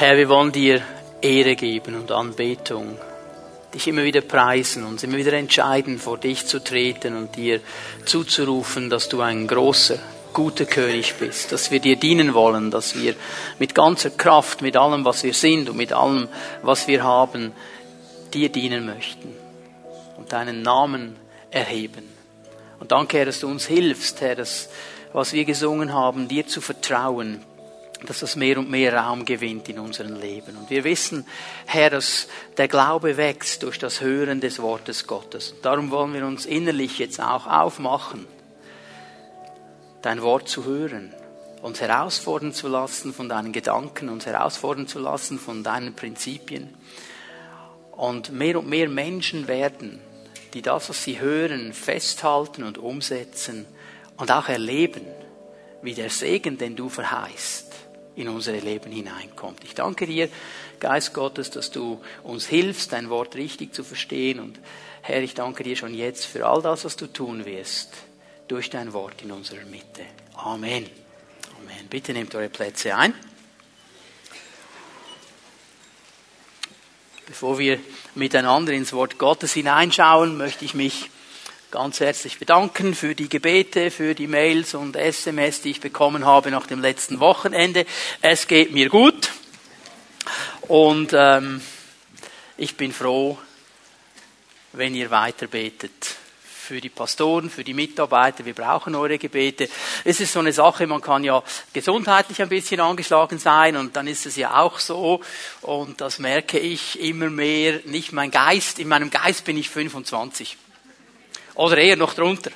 Herr, wir wollen dir Ehre geben und Anbetung, dich immer wieder preisen, uns immer wieder entscheiden, vor dich zu treten und dir zuzurufen, dass du ein großer, guter König bist, dass wir dir dienen wollen, dass wir mit ganzer Kraft, mit allem, was wir sind und mit allem, was wir haben, dir dienen möchten und deinen Namen erheben. Und danke, Herr, dass du uns hilfst, Herr, dass, was wir gesungen haben, dir zu vertrauen, dass das mehr und mehr Raum gewinnt in unserem Leben. Und wir wissen, Herr, dass der Glaube wächst durch das Hören des Wortes Gottes. Darum wollen wir uns innerlich jetzt auch aufmachen, dein Wort zu hören, uns herausfordern zu lassen von deinen Gedanken, uns herausfordern zu lassen von deinen Prinzipien. Und mehr und mehr Menschen werden, die das, was sie hören, festhalten und umsetzen und auch erleben, wie der Segen, den du verheißt, in unsere Leben hineinkommt. Ich danke dir, Geist Gottes, dass du uns hilfst, dein Wort richtig zu verstehen. Und Herr, ich danke dir schon jetzt für all das, was du tun wirst, durch dein Wort in unserer Mitte. Amen. Amen. Bitte nehmt eure Plätze ein. Bevor wir miteinander ins Wort Gottes hineinschauen, möchte ich mich ganz herzlich bedanken für die Gebete, für die Mails und SMS, die ich bekommen habe nach dem letzten Wochenende. Es geht mir gut und ähm, ich bin froh, wenn ihr weiter betet für die Pastoren, für die Mitarbeiter. Wir brauchen eure Gebete. Es ist so eine Sache, man kann ja gesundheitlich ein bisschen angeschlagen sein und dann ist es ja auch so und das merke ich immer mehr, nicht mein Geist, in meinem Geist bin ich 25 oder eher noch drunter.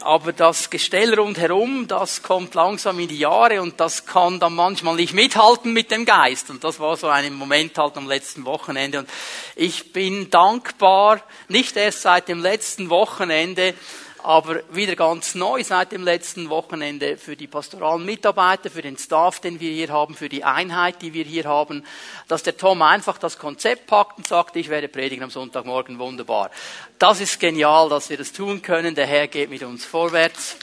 Aber das Gestell rundherum, das kommt langsam in die Jahre und das kann dann manchmal nicht mithalten mit dem Geist. Und das war so ein Moment halt am letzten Wochenende. Und ich bin dankbar, nicht erst seit dem letzten Wochenende, aber wieder ganz neu seit dem letzten Wochenende für die pastoralen Mitarbeiter, für den Staff, den wir hier haben, für die Einheit, die wir hier haben, dass der Tom einfach das Konzept packt und sagt, ich werde predigen am Sonntagmorgen, wunderbar. Das ist genial, dass wir das tun können. Der Herr geht mit uns vorwärts.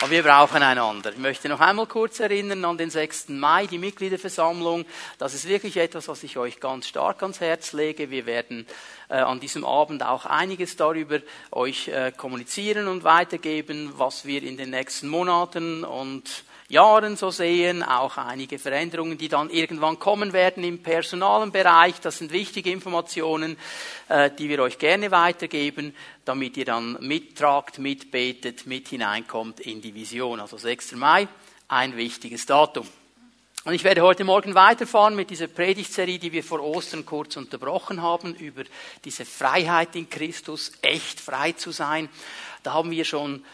Aber wir brauchen einander. Ich möchte noch einmal kurz erinnern an den 6. Mai, die Mitgliederversammlung. Das ist wirklich etwas, was ich euch ganz stark ans Herz lege. Wir werden äh, an diesem Abend auch einiges darüber euch äh, kommunizieren und weitergeben, was wir in den nächsten Monaten und Jahren so sehen, auch einige Veränderungen, die dann irgendwann kommen werden im personalen Bereich. Das sind wichtige Informationen, äh, die wir euch gerne weitergeben, damit ihr dann mittragt, mitbetet, mit hineinkommt in die Vision. Also 6. Mai, ein wichtiges Datum. Und ich werde heute Morgen weiterfahren mit dieser Predigtserie, die wir vor Ostern kurz unterbrochen haben, über diese Freiheit in Christus, echt frei zu sein. Da haben wir schon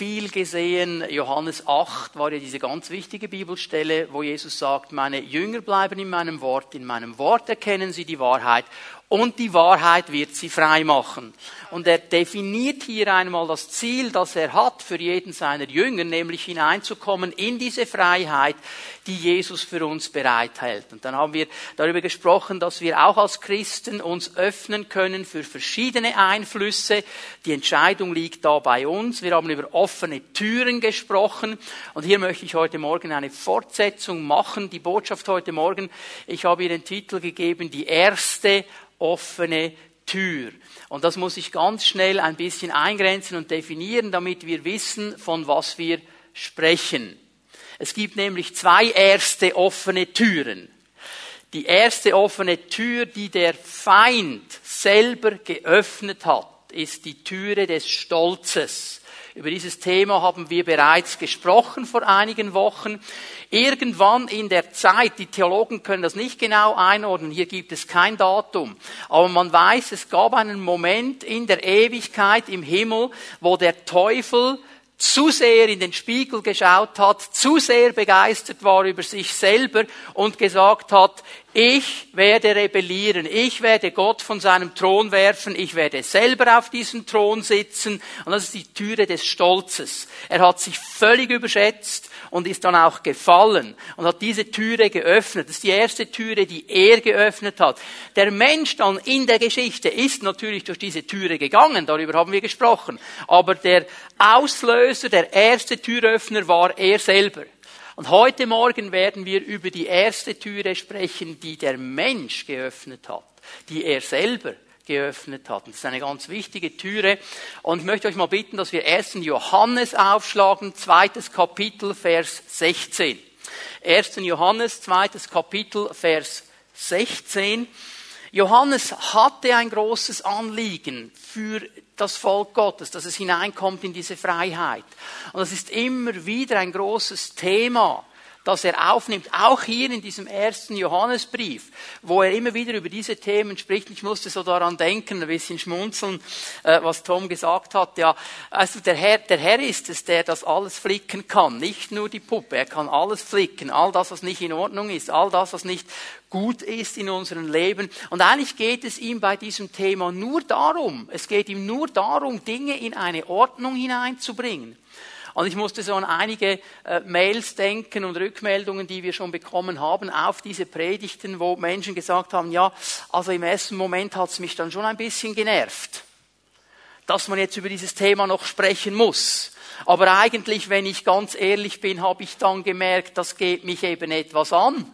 viel gesehen. Johannes 8 war ja diese ganz wichtige Bibelstelle, wo Jesus sagt, meine Jünger bleiben in meinem Wort, in meinem Wort erkennen sie die Wahrheit und die Wahrheit wird sie frei machen. Und er definiert hier einmal das Ziel, das er hat für jeden seiner Jünger, nämlich hineinzukommen in diese Freiheit, die Jesus für uns bereithält. Und dann haben wir darüber gesprochen, dass wir auch als Christen uns öffnen können für verschiedene Einflüsse. Die Entscheidung liegt da bei uns. Wir haben über offene Türen gesprochen. Und hier möchte ich heute Morgen eine Fortsetzung machen. Die Botschaft heute Morgen, ich habe ihr den Titel gegeben, die erste offene Tür. Und das muss ich ganz schnell ein bisschen eingrenzen und definieren, damit wir wissen, von was wir sprechen. Es gibt nämlich zwei erste offene Türen. Die erste offene Tür, die der Feind selber geöffnet hat, ist die Türe des Stolzes. Über dieses Thema haben wir bereits gesprochen vor einigen Wochen. Irgendwann in der Zeit, die Theologen können das nicht genau einordnen, hier gibt es kein Datum, aber man weiß, es gab einen Moment in der Ewigkeit im Himmel, wo der Teufel zu sehr in den Spiegel geschaut hat, zu sehr begeistert war über sich selber und gesagt hat, ich werde rebellieren, ich werde Gott von seinem Thron werfen, ich werde selber auf diesem Thron sitzen. Und das ist die Türe des Stolzes. Er hat sich völlig überschätzt und ist dann auch gefallen und hat diese Türe geöffnet. Das ist die erste Türe, die er geöffnet hat. Der Mensch dann in der Geschichte ist natürlich durch diese Türe gegangen, darüber haben wir gesprochen. Aber der Auslöser, der erste Türöffner war er selber. Und heute Morgen werden wir über die erste Türe sprechen, die der Mensch geöffnet hat, die er selber geöffnet hat. Das ist eine ganz wichtige Türe. Und ich möchte euch mal bitten, dass wir 1. Johannes aufschlagen, zweites Kapitel, Vers 16. 1. Johannes, zweites Kapitel, Vers 16. Johannes hatte ein großes Anliegen für das Volk Gottes, dass es hineinkommt in diese Freiheit. Und das ist immer wieder ein großes Thema das er aufnimmt, auch hier in diesem ersten Johannesbrief, wo er immer wieder über diese Themen spricht. Ich musste so daran denken, ein bisschen schmunzeln, äh, was Tom gesagt hat. Ja, also der Herr, der Herr ist es, der das alles flicken kann, nicht nur die Puppe. Er kann alles flicken, all das, was nicht in Ordnung ist, all das, was nicht gut ist in unserem Leben. Und eigentlich geht es ihm bei diesem Thema nur darum, es geht ihm nur darum, Dinge in eine Ordnung hineinzubringen. Und ich musste so an einige äh, Mails denken und Rückmeldungen, die wir schon bekommen haben auf diese Predigten, wo Menschen gesagt haben, ja, also im ersten Moment hat es mich dann schon ein bisschen genervt, dass man jetzt über dieses Thema noch sprechen muss. Aber eigentlich, wenn ich ganz ehrlich bin, habe ich dann gemerkt, das geht mich eben etwas an.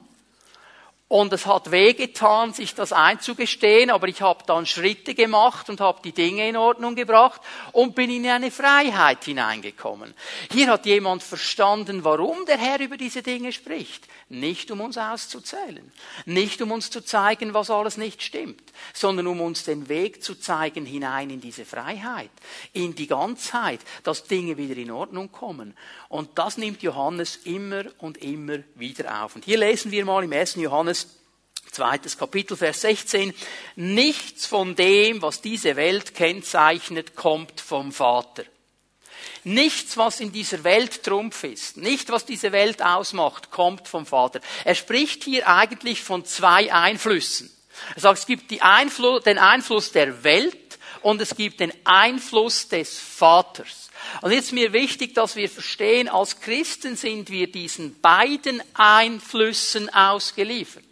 Und es hat wehgetan, sich das einzugestehen, aber ich habe dann Schritte gemacht und habe die Dinge in Ordnung gebracht und bin in eine Freiheit hineingekommen. Hier hat jemand verstanden, warum der Herr über diese Dinge spricht. Nicht um uns auszuzählen, nicht um uns zu zeigen, was alles nicht stimmt, sondern um uns den Weg zu zeigen hinein in diese Freiheit, in die Ganzheit, dass Dinge wieder in Ordnung kommen. Und das nimmt Johannes immer und immer wieder auf. Und hier lesen wir mal im 1. Johannes zweites Kapitel, Vers 16, nichts von dem, was diese Welt kennzeichnet, kommt vom Vater. Nichts, was in dieser Welt Trumpf ist, nicht was diese Welt ausmacht, kommt vom Vater. Er spricht hier eigentlich von zwei Einflüssen. Er sagt, es gibt Einfluss, den Einfluss der Welt und es gibt den Einfluss des Vaters. Und jetzt ist mir wichtig, dass wir verstehen, als Christen sind wir diesen beiden Einflüssen ausgeliefert.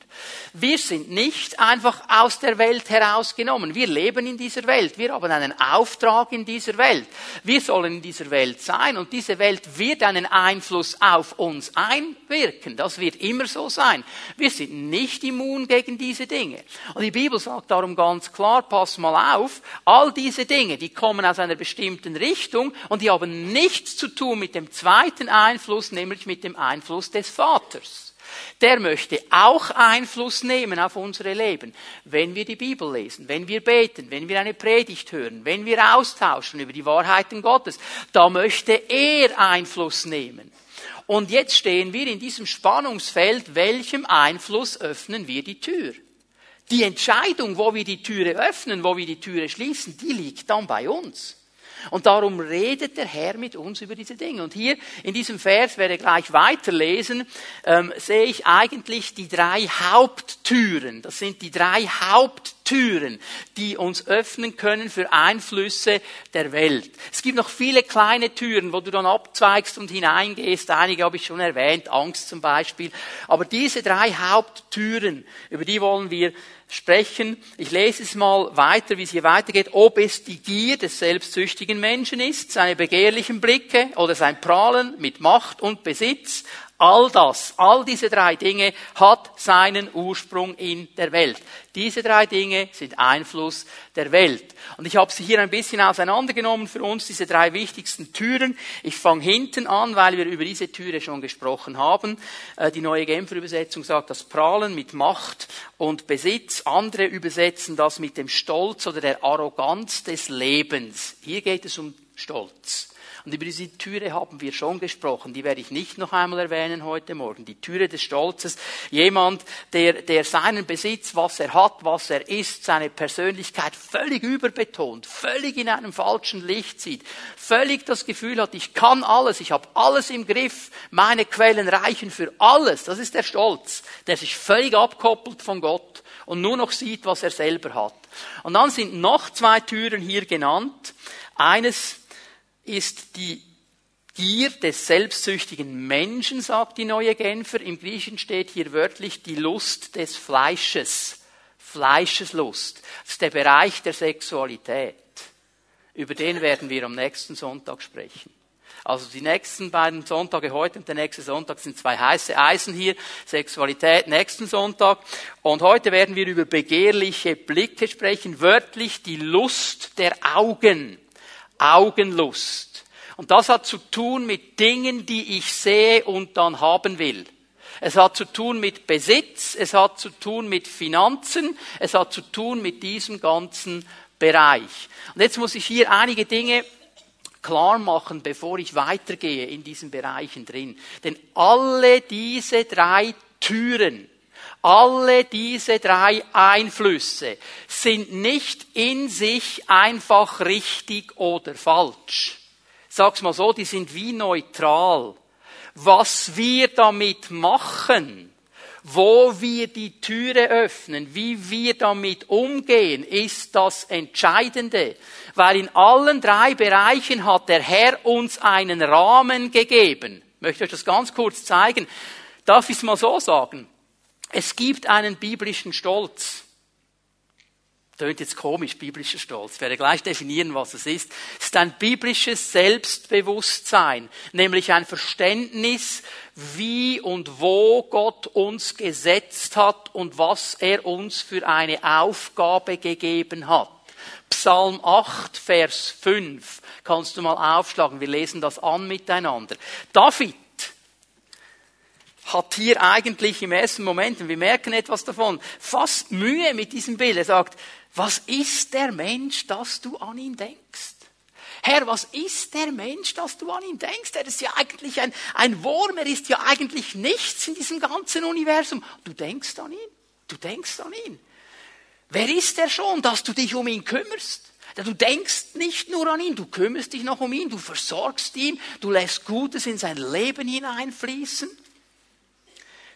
Wir sind nicht einfach aus der Welt herausgenommen. Wir leben in dieser Welt. Wir haben einen Auftrag in dieser Welt. Wir sollen in dieser Welt sein und diese Welt wird einen Einfluss auf uns einwirken. Das wird immer so sein. Wir sind nicht immun gegen diese Dinge. Und die Bibel sagt darum ganz klar, pass mal auf, all diese Dinge, die kommen aus einer bestimmten Richtung und die haben nichts zu tun mit dem zweiten Einfluss, nämlich mit dem Einfluss des Vaters der möchte auch Einfluss nehmen auf unsere Leben. Wenn wir die Bibel lesen, wenn wir beten, wenn wir eine Predigt hören, wenn wir austauschen über die Wahrheiten Gottes, da möchte er Einfluss nehmen. Und jetzt stehen wir in diesem Spannungsfeld, welchem Einfluss öffnen wir die Tür? Die Entscheidung, wo wir die Türe öffnen, wo wir die Türe schließen, die liegt dann bei uns. Und darum redet der Herr mit uns über diese Dinge. Und hier in diesem Vers, werde ich gleich weiterlesen, ähm, sehe ich eigentlich die drei Haupttüren. Das sind die drei Haupttüren, die uns öffnen können für Einflüsse der Welt. Es gibt noch viele kleine Türen, wo du dann abzweigst und hineingehst. Einige habe ich schon erwähnt, Angst zum Beispiel. Aber diese drei Haupttüren, über die wollen wir sprechen. Ich lese es mal weiter, wie es hier weitergeht. Ob es die Gier des selbstsüchtigen Menschen ist, seine begehrlichen Blicke oder sein Prahlen mit Macht und Besitz, All das, all diese drei Dinge hat seinen Ursprung in der Welt. Diese drei Dinge sind Einfluss der Welt. Und ich habe sie hier ein bisschen auseinandergenommen für uns, diese drei wichtigsten Türen. Ich fange hinten an, weil wir über diese Türe schon gesprochen haben. Äh, die neue Genfer Übersetzung sagt das Prahlen mit Macht und Besitz. Andere übersetzen das mit dem Stolz oder der Arroganz des Lebens. Hier geht es um Stolz. Und über diese Türe haben wir schon gesprochen. Die werde ich nicht noch einmal erwähnen heute Morgen. Die Türe des Stolzes. Jemand, der, der seinen Besitz, was er hat, was er ist, seine Persönlichkeit völlig überbetont, völlig in einem falschen Licht sieht, völlig das Gefühl hat, ich kann alles, ich habe alles im Griff, meine Quellen reichen für alles. Das ist der Stolz, der sich völlig abkoppelt von Gott und nur noch sieht, was er selber hat. Und dann sind noch zwei Türen hier genannt. Eines ist die Gier des selbstsüchtigen Menschen, sagt die neue Genfer. Im Griechischen steht hier wörtlich die Lust des Fleisches. Fleischeslust. Das ist der Bereich der Sexualität. Über den werden wir am nächsten Sonntag sprechen. Also die nächsten beiden Sonntage heute und der nächste Sonntag sind zwei heiße Eisen hier. Sexualität nächsten Sonntag. Und heute werden wir über begehrliche Blicke sprechen. Wörtlich die Lust der Augen. Augenlust. Und das hat zu tun mit Dingen, die ich sehe und dann haben will. Es hat zu tun mit Besitz, es hat zu tun mit Finanzen, es hat zu tun mit diesem ganzen Bereich. Und jetzt muss ich hier einige Dinge klar machen, bevor ich weitergehe in diesen Bereichen drin. Denn alle diese drei Türen, alle diese drei Einflüsse sind nicht in sich einfach richtig oder falsch. Sag's mal so, die sind wie neutral. Was wir damit machen, wo wir die Türe öffnen, wie wir damit umgehen, ist das Entscheidende. Weil in allen drei Bereichen hat der Herr uns einen Rahmen gegeben. Ich möchte euch das ganz kurz zeigen. Darf ich es mal so sagen? Es gibt einen biblischen Stolz. Tönt jetzt komisch, biblischer Stolz. Ich werde gleich definieren, was es ist. Es ist ein biblisches Selbstbewusstsein, nämlich ein Verständnis, wie und wo Gott uns gesetzt hat und was er uns für eine Aufgabe gegeben hat. Psalm 8, Vers 5. Kannst du mal aufschlagen? Wir lesen das an miteinander. David hat hier eigentlich im ersten Moment, und wir merken etwas davon, fast Mühe mit diesem Bild. Er sagt, was ist der Mensch, dass du an ihn denkst? Herr, was ist der Mensch, dass du an ihn denkst? Er ist ja eigentlich ein, ein Wurm, er ist ja eigentlich nichts in diesem ganzen Universum. Du denkst an ihn. Du denkst an ihn. Wer ist er schon, dass du dich um ihn kümmerst? Du denkst nicht nur an ihn, du kümmerst dich noch um ihn, du versorgst ihn, du lässt Gutes in sein Leben hineinfließen.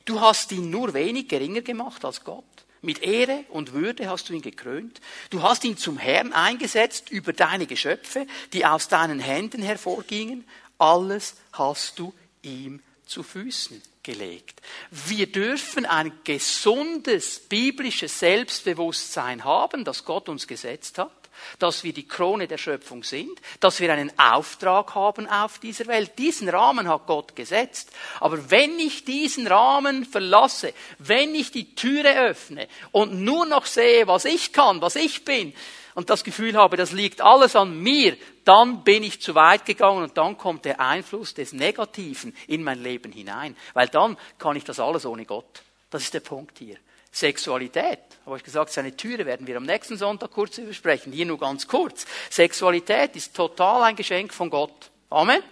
Du hast ihn nur wenig geringer gemacht als Gott. Mit Ehre und Würde hast du ihn gekrönt. Du hast ihn zum Herrn eingesetzt über deine Geschöpfe, die aus deinen Händen hervorgingen. Alles hast du ihm zu Füßen gelegt. Wir dürfen ein gesundes biblisches Selbstbewusstsein haben, das Gott uns gesetzt hat dass wir die Krone der Schöpfung sind, dass wir einen Auftrag haben auf dieser Welt. Diesen Rahmen hat Gott gesetzt. Aber wenn ich diesen Rahmen verlasse, wenn ich die Türe öffne und nur noch sehe, was ich kann, was ich bin, und das Gefühl habe, das liegt alles an mir, dann bin ich zu weit gegangen und dann kommt der Einfluss des Negativen in mein Leben hinein. Weil dann kann ich das alles ohne Gott. Das ist der Punkt hier. Sexualität, habe ich gesagt, seine Türe werden wir am nächsten Sonntag kurz übersprechen. Hier nur ganz kurz. Sexualität ist total ein Geschenk von Gott. Amen.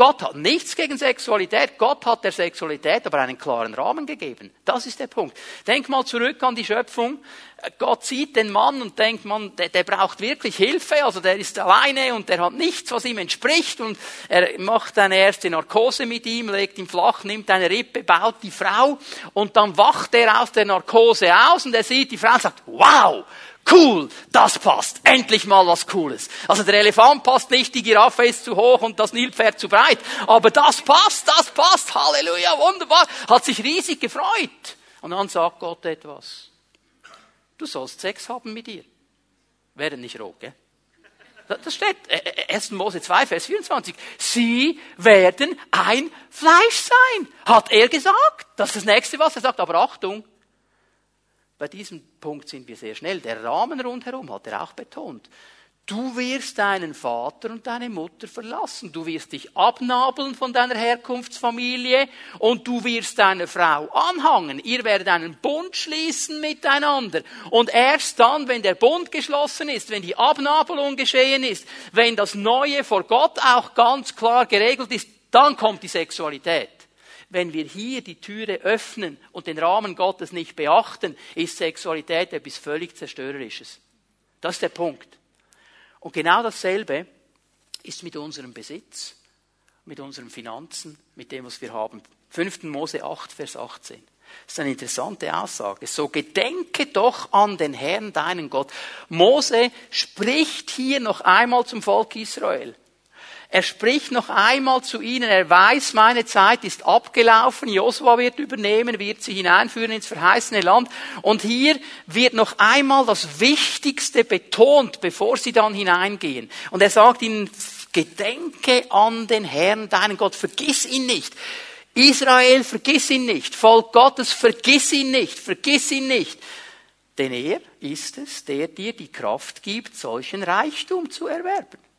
Gott hat nichts gegen Sexualität. Gott hat der Sexualität aber einen klaren Rahmen gegeben. Das ist der Punkt. Denk mal zurück an die Schöpfung. Gott sieht den Mann und denkt, man, der, der braucht wirklich Hilfe. Also der ist alleine und der hat nichts, was ihm entspricht. Und er macht eine erste Narkose mit ihm, legt ihn flach, nimmt eine Rippe, baut die Frau. Und dann wacht er aus der Narkose aus und er sieht die Frau und sagt, wow, Cool, das passt. Endlich mal was Cooles. Also der Elefant passt nicht, die Giraffe ist zu hoch und das Nilpferd zu breit. Aber das passt, das passt. Halleluja, wunderbar. Hat sich riesig gefreut. Und dann sagt Gott etwas. Du sollst Sex haben mit ihr. Wäre nicht rot, gell? Das steht, 1. Mose 2, Vers 24. Sie werden ein Fleisch sein. Hat er gesagt. Das ist das nächste, was er sagt. Aber Achtung, bei diesem Punkt sind wir sehr schnell. Der Rahmen rundherum hat er auch betont. Du wirst deinen Vater und deine Mutter verlassen. Du wirst dich abnabeln von deiner Herkunftsfamilie und du wirst deiner Frau anhangen. Ihr werdet einen Bund schließen miteinander. Und erst dann, wenn der Bund geschlossen ist, wenn die Abnabelung geschehen ist, wenn das Neue vor Gott auch ganz klar geregelt ist, dann kommt die Sexualität. Wenn wir hier die Türe öffnen und den Rahmen Gottes nicht beachten, ist Sexualität etwas völlig Zerstörerisches. Das ist der Punkt. Und genau dasselbe ist mit unserem Besitz, mit unseren Finanzen, mit dem, was wir haben. 5. Mose 8, Vers 18. Das ist eine interessante Aussage. So gedenke doch an den Herrn, deinen Gott. Mose spricht hier noch einmal zum Volk Israel. Er spricht noch einmal zu ihnen. Er weiß, meine Zeit ist abgelaufen. Josua wird übernehmen, wird sie hineinführen ins verheißene Land. Und hier wird noch einmal das Wichtigste betont, bevor sie dann hineingehen. Und er sagt ihnen, gedenke an den Herrn, deinen Gott. Vergiss ihn nicht. Israel, vergiss ihn nicht. Volk Gottes, vergiss ihn nicht. Vergiss ihn nicht. Denn er ist es, der dir die Kraft gibt, solchen Reichtum zu erwerben.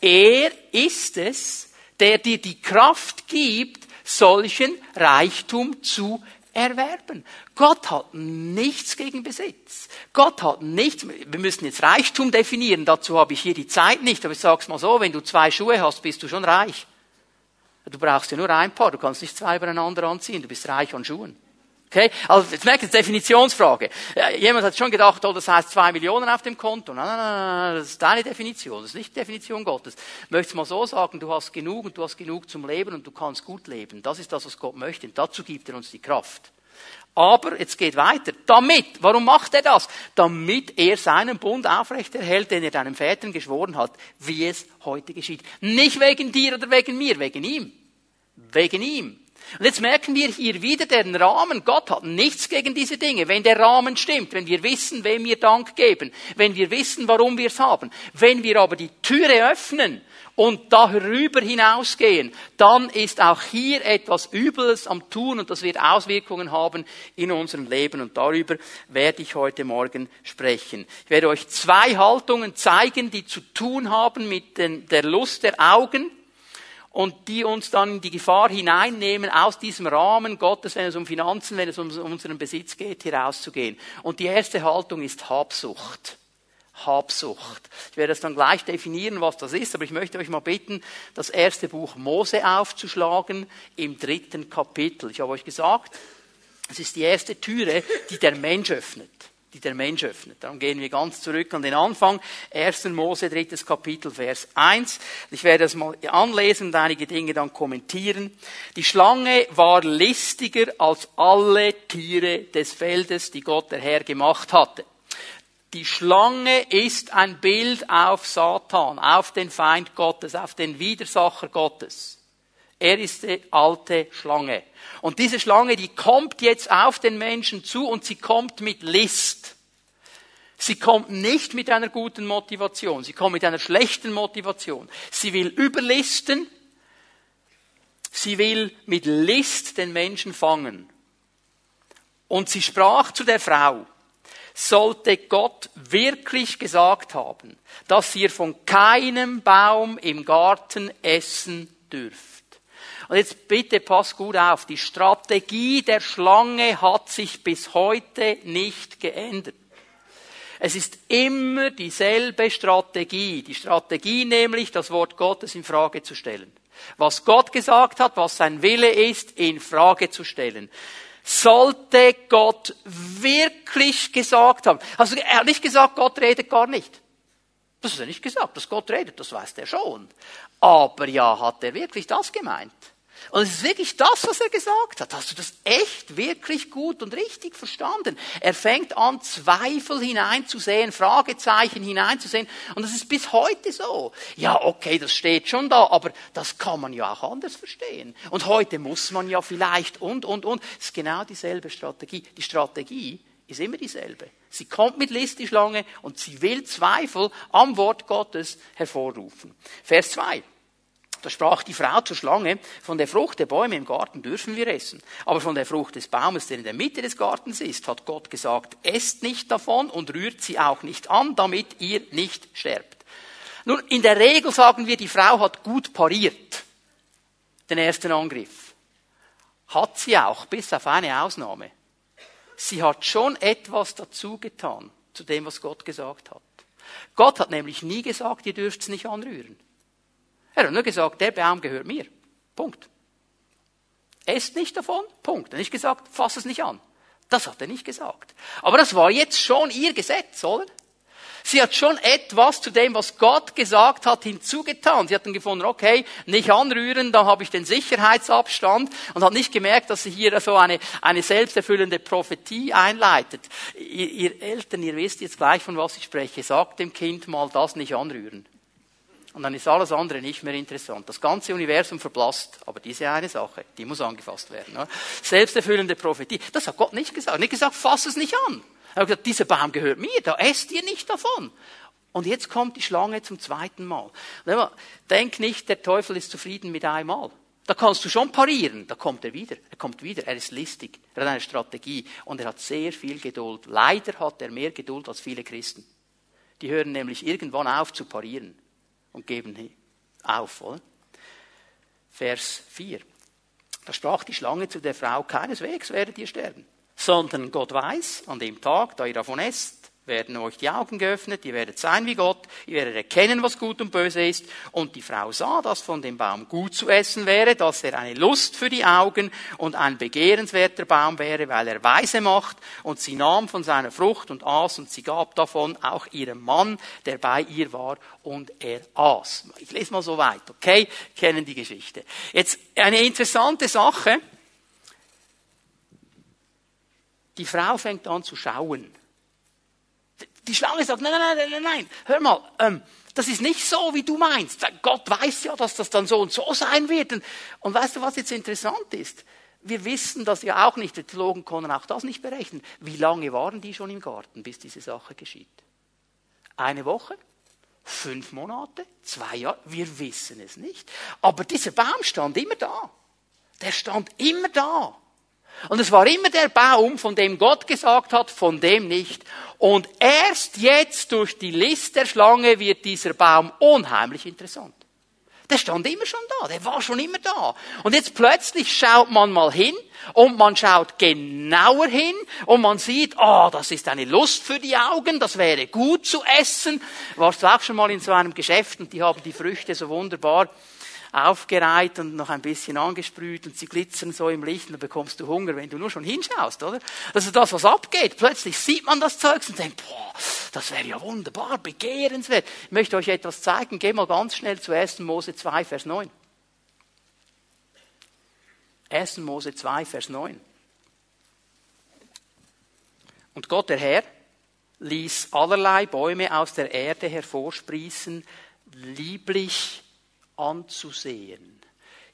Er ist es, der dir die Kraft gibt, solchen Reichtum zu erwerben. Gott hat nichts gegen Besitz. Gott hat nichts. Wir müssen jetzt Reichtum definieren. Dazu habe ich hier die Zeit nicht. Aber ich sage es mal so: Wenn du zwei Schuhe hast, bist du schon reich. Du brauchst ja nur ein Paar. Du kannst nicht zwei übereinander anziehen. Du bist reich an Schuhen. Okay? Also, jetzt merkt ihr, Definitionsfrage. Jemand hat schon gedacht, oh, das heißt zwei Millionen auf dem Konto. Nein, nein, nein, das ist deine Definition. Das ist nicht die Definition Gottes. Ich möchte es mal so sagen, du hast genug und du hast genug zum Leben und du kannst gut leben. Das ist das, was Gott möchte. Und dazu gibt er uns die Kraft. Aber, jetzt geht weiter. Damit. Warum macht er das? Damit er seinen Bund aufrechterhält, den er deinen Vätern geschworen hat, wie es heute geschieht. Nicht wegen dir oder wegen mir, wegen ihm. Wegen ihm. Und jetzt merken wir hier wieder den Rahmen. Gott hat nichts gegen diese Dinge. Wenn der Rahmen stimmt, wenn wir wissen, wem wir Dank geben, wenn wir wissen, warum wir es haben, wenn wir aber die Türe öffnen und darüber hinausgehen, dann ist auch hier etwas Übles am Tun und das wird Auswirkungen haben in unserem Leben und darüber werde ich heute Morgen sprechen. Ich werde euch zwei Haltungen zeigen, die zu tun haben mit der Lust der Augen und die uns dann in die Gefahr hineinnehmen, aus diesem Rahmen Gottes, wenn es um Finanzen, wenn es um unseren Besitz geht, herauszugehen. Und die erste Haltung ist Habsucht. Habsucht. Ich werde es dann gleich definieren, was das ist, aber ich möchte euch mal bitten, das erste Buch Mose aufzuschlagen im dritten Kapitel. Ich habe euch gesagt, es ist die erste Türe, die der Mensch öffnet die der Mensch öffnet. Darum gehen wir ganz zurück an den Anfang. 1. Mose, drittes Kapitel, Vers 1. Ich werde das mal anlesen und einige Dinge dann kommentieren. Die Schlange war listiger als alle Tiere des Feldes, die Gott der Herr gemacht hatte. Die Schlange ist ein Bild auf Satan, auf den Feind Gottes, auf den Widersacher Gottes. Er ist die alte Schlange. Und diese Schlange, die kommt jetzt auf den Menschen zu und sie kommt mit List. Sie kommt nicht mit einer guten Motivation, sie kommt mit einer schlechten Motivation. Sie will überlisten, sie will mit List den Menschen fangen. Und sie sprach zu der Frau, sollte Gott wirklich gesagt haben, dass ihr von keinem Baum im Garten essen dürft und jetzt bitte pass gut auf. Die Strategie der Schlange hat sich bis heute nicht geändert. Es ist immer dieselbe Strategie. Die Strategie nämlich, das Wort Gottes in Frage zu stellen. Was Gott gesagt hat, was sein Wille ist, in Frage zu stellen. Sollte Gott wirklich gesagt haben. Also er hat gesagt, Gott redet gar nicht. Das hat er nicht gesagt, dass Gott redet, das weiß er schon. Aber ja, hat er wirklich das gemeint? Und es ist wirklich das, was er gesagt hat. Hast du das echt wirklich gut und richtig verstanden? Er fängt an, Zweifel hineinzusehen, Fragezeichen hineinzusehen. Und das ist bis heute so. Ja, okay, das steht schon da, aber das kann man ja auch anders verstehen. Und heute muss man ja vielleicht und, und, und. Es ist genau dieselbe Strategie. Die Strategie ist immer dieselbe. Sie kommt mit List, die Schlange, und sie will Zweifel am Wort Gottes hervorrufen. Vers 2. Da sprach die Frau zur Schlange, von der Frucht der Bäume im Garten dürfen wir essen. Aber von der Frucht des Baumes, der in der Mitte des Gartens ist, hat Gott gesagt, esst nicht davon und rührt sie auch nicht an, damit ihr nicht sterbt. Nun, in der Regel sagen wir, die Frau hat gut pariert, den ersten Angriff. Hat sie auch, bis auf eine Ausnahme. Sie hat schon etwas dazu getan, zu dem, was Gott gesagt hat. Gott hat nämlich nie gesagt, ihr dürft es nicht anrühren. Er hat nur gesagt, der Baum gehört mir. Punkt. Esst nicht davon. Punkt. Er hat nicht gesagt, fass es nicht an. Das hat er nicht gesagt. Aber das war jetzt schon ihr Gesetz, oder? Sie hat schon etwas zu dem, was Gott gesagt hat, hinzugetan. Sie hat dann gefunden, okay, nicht anrühren, dann habe ich den Sicherheitsabstand und hat nicht gemerkt, dass sie hier so eine, eine selbsterfüllende Prophetie einleitet. Ihr, ihr Eltern, ihr wisst jetzt gleich, von was ich spreche. Sagt dem Kind mal das nicht anrühren. Und dann ist alles andere nicht mehr interessant. Das ganze Universum verblasst, aber diese eine Sache, die muss angefasst werden. Ne? Selbsterfüllende Prophetie. Das hat Gott nicht gesagt. Nicht gesagt, fass es nicht an. Er hat gesagt, dieser Baum gehört mir, da esst ihr nicht davon. Und jetzt kommt die Schlange zum zweiten Mal. Denk nicht, der Teufel ist zufrieden mit einmal. Da kannst du schon parieren, da kommt er wieder. Er kommt wieder, er ist listig, er hat eine Strategie und er hat sehr viel Geduld. Leider hat er mehr Geduld als viele Christen. Die hören nämlich irgendwann auf zu parieren und geben auf. Oder? Vers 4. Da sprach die Schlange zu der Frau, keineswegs werdet ihr sterben, sondern Gott weiß, an dem Tag, da ihr davon esst, werden euch die Augen geöffnet, ihr werdet sein wie Gott, ihr werdet erkennen, was gut und böse ist. Und die Frau sah, dass von dem Baum gut zu essen wäre, dass er eine Lust für die Augen und ein begehrenswerter Baum wäre, weil er weise macht. Und sie nahm von seiner Frucht und aß und sie gab davon auch ihrem Mann, der bei ihr war, und er aß. Ich lese mal so weit, okay? Kennen die Geschichte. Jetzt eine interessante Sache. Die Frau fängt an zu schauen. Die Schlange sagt, nein, nein, nein, nein, nein, hör mal, ähm, das ist nicht so, wie du meinst. Gott weiß ja, dass das dann so und so sein wird. Und weißt du, was jetzt interessant ist? Wir wissen das ja auch nicht, die Theologen konnten auch das nicht berechnen. Wie lange waren die schon im Garten, bis diese Sache geschieht? Eine Woche? Fünf Monate? Zwei Jahre? Wir wissen es nicht. Aber dieser Baum stand immer da. Der stand immer da. Und es war immer der Baum, von dem Gott gesagt hat, von dem nicht. Und erst jetzt durch die List der Schlange wird dieser Baum unheimlich interessant. Der stand immer schon da, der war schon immer da. Und jetzt plötzlich schaut man mal hin und man schaut genauer hin und man sieht, ah, oh, das ist eine Lust für die Augen, das wäre gut zu essen. Warst du auch schon mal in so einem Geschäft und die haben die Früchte so wunderbar aufgereiht und noch ein bisschen angesprüht und sie glitzern so im Licht und dann bekommst du Hunger, wenn du nur schon hinschaust, oder? Das ist das, was abgeht. Plötzlich sieht man das Zeug und denkt, boah, das wäre ja wunderbar, begehrenswert. Ich möchte euch etwas zeigen. Geh mal ganz schnell zu 1. Mose 2, Vers 9. 1. Mose 2, Vers 9. Und Gott, der Herr, ließ allerlei Bäume aus der Erde hervorsprießen, lieblich anzusehen.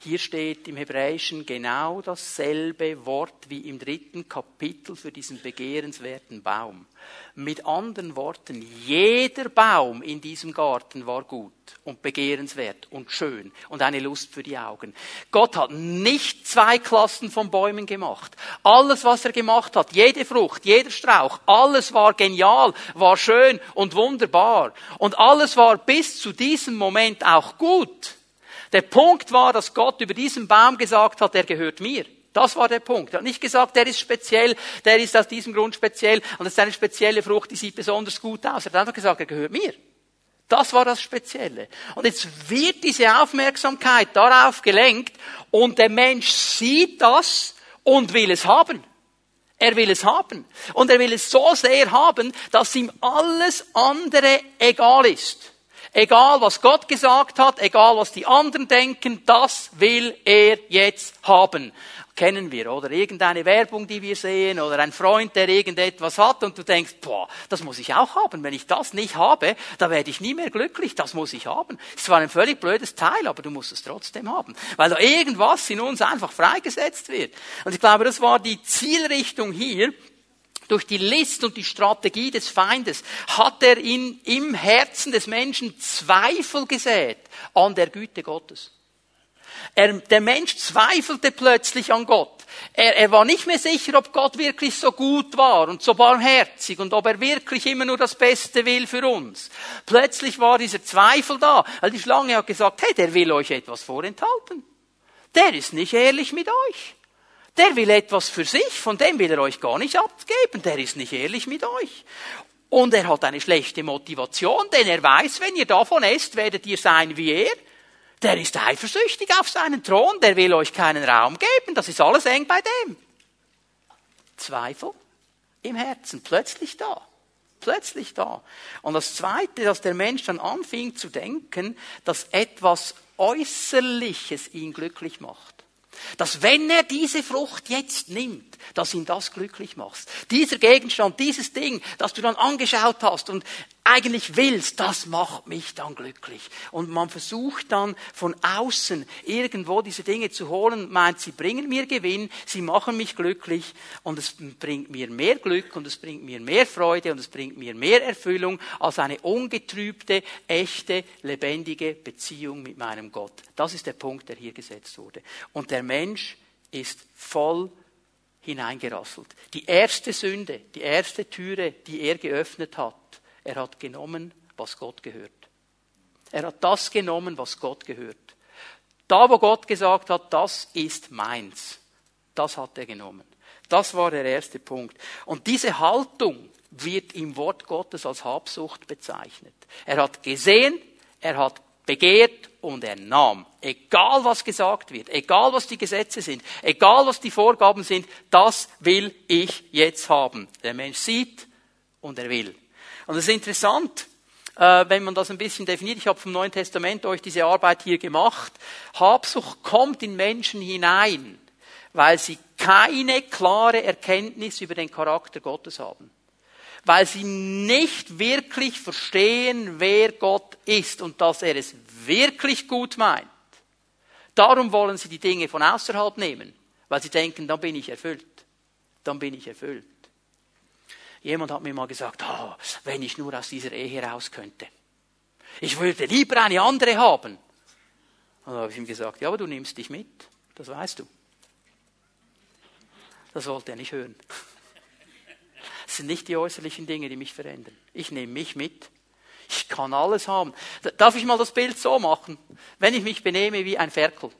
Hier steht im Hebräischen genau dasselbe Wort wie im dritten Kapitel für diesen begehrenswerten Baum. Mit anderen Worten, jeder Baum in diesem Garten war gut und begehrenswert und schön und eine Lust für die Augen. Gott hat nicht zwei Klassen von Bäumen gemacht. Alles, was er gemacht hat, jede Frucht, jeder Strauch, alles war genial, war schön und wunderbar. Und alles war bis zu diesem Moment auch gut. Der Punkt war, dass Gott über diesen Baum gesagt hat, der gehört mir. Das war der Punkt. Er hat nicht gesagt, der ist speziell, der ist aus diesem Grund speziell und das ist eine spezielle Frucht, die sieht besonders gut aus. Er hat einfach gesagt, er gehört mir. Das war das Spezielle. Und jetzt wird diese Aufmerksamkeit darauf gelenkt und der Mensch sieht das und will es haben. Er will es haben. Und er will es so sehr haben, dass ihm alles andere egal ist. Egal was Gott gesagt hat, egal was die anderen denken, das will er jetzt haben. Kennen wir, oder? Irgendeine Werbung, die wir sehen, oder ein Freund, der irgendetwas hat und du denkst, boah, das muss ich auch haben. Wenn ich das nicht habe, da werde ich nie mehr glücklich, das muss ich haben. Ist zwar ein völlig blödes Teil, aber du musst es trotzdem haben. Weil da irgendwas in uns einfach freigesetzt wird. Und ich glaube, das war die Zielrichtung hier, durch die List und die Strategie des Feindes hat er in, im Herzen des Menschen Zweifel gesät an der Güte Gottes. Er, der Mensch zweifelte plötzlich an Gott. Er, er war nicht mehr sicher, ob Gott wirklich so gut war und so barmherzig und ob er wirklich immer nur das Beste will für uns. Plötzlich war dieser Zweifel da, weil die Schlange hat gesagt, hey, der will euch etwas vorenthalten. Der ist nicht ehrlich mit euch. Der will etwas für sich, von dem will er euch gar nicht abgeben. Der ist nicht ehrlich mit euch. Und er hat eine schlechte Motivation, denn er weiß, wenn ihr davon esst, werdet ihr sein wie er. Der ist eifersüchtig auf seinen Thron, der will euch keinen Raum geben, das ist alles eng bei dem. Zweifel im Herzen, plötzlich da. Plötzlich da. Und das Zweite, dass der Mensch dann anfing zu denken, dass etwas Äußerliches ihn glücklich macht. Dass wenn er diese Frucht jetzt nimmt, dass ihn das glücklich macht. Dieser Gegenstand, dieses Ding, das du dann angeschaut hast und eigentlich willst, das macht mich dann glücklich. Und man versucht dann von außen irgendwo diese Dinge zu holen, meint, sie bringen mir Gewinn, sie machen mich glücklich und es bringt mir mehr Glück und es bringt mir mehr Freude und es bringt mir mehr Erfüllung als eine ungetrübte, echte, lebendige Beziehung mit meinem Gott. Das ist der Punkt, der hier gesetzt wurde. Und der Mensch ist voll hineingerasselt. Die erste Sünde, die erste Türe, die er geöffnet hat, er hat genommen, was Gott gehört. Er hat das genommen, was Gott gehört. Da, wo Gott gesagt hat, das ist meins, das hat er genommen. Das war der erste Punkt. Und diese Haltung wird im Wort Gottes als Habsucht bezeichnet. Er hat gesehen, er hat begehrt und er nahm. Egal was gesagt wird, egal was die Gesetze sind, egal was die Vorgaben sind, das will ich jetzt haben. Der Mensch sieht und er will. Und es ist interessant, äh, wenn man das ein bisschen definiert. Ich habe vom Neuen Testament euch diese Arbeit hier gemacht. Habsucht kommt in Menschen hinein, weil sie keine klare Erkenntnis über den Charakter Gottes haben weil sie nicht wirklich verstehen, wer Gott ist und dass er es wirklich gut meint. Darum wollen sie die Dinge von außerhalb nehmen, weil sie denken, dann bin ich erfüllt. Dann bin ich erfüllt. Jemand hat mir mal gesagt, oh, wenn ich nur aus dieser Ehe raus könnte. Ich würde lieber eine andere haben. Und dann habe ich ihm gesagt, ja, aber du nimmst dich mit. Das weißt du. Das wollte er nicht hören. Es sind nicht die äußerlichen Dinge, die mich verändern. Ich nehme mich mit. Ich kann alles haben. Darf ich mal das Bild so machen? Wenn ich mich benehme wie ein Ferkel,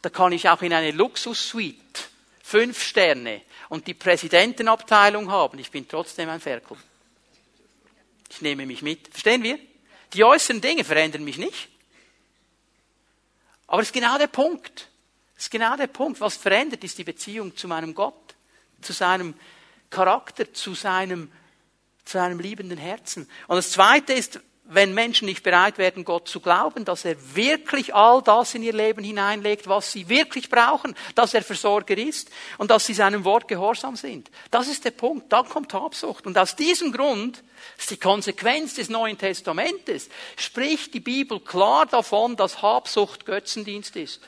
da kann ich auch in eine Luxussuite fünf Sterne und die Präsidentenabteilung haben. Ich bin trotzdem ein Ferkel. Ich nehme mich mit. Verstehen wir? Die äußeren Dinge verändern mich nicht. Aber es ist genau der Punkt. Es ist genau der Punkt. Was verändert, ist die Beziehung zu meinem Gott zu seinem Charakter, zu seinem, zu seinem liebenden Herzen. Und das Zweite ist, wenn Menschen nicht bereit werden, Gott zu glauben, dass er wirklich all das in ihr Leben hineinlegt, was sie wirklich brauchen, dass er Versorger ist und dass sie seinem Wort gehorsam sind. Das ist der Punkt. Da kommt Habsucht. Und aus diesem Grund ist die Konsequenz des Neuen Testamentes, spricht die Bibel klar davon, dass Habsucht Götzendienst ist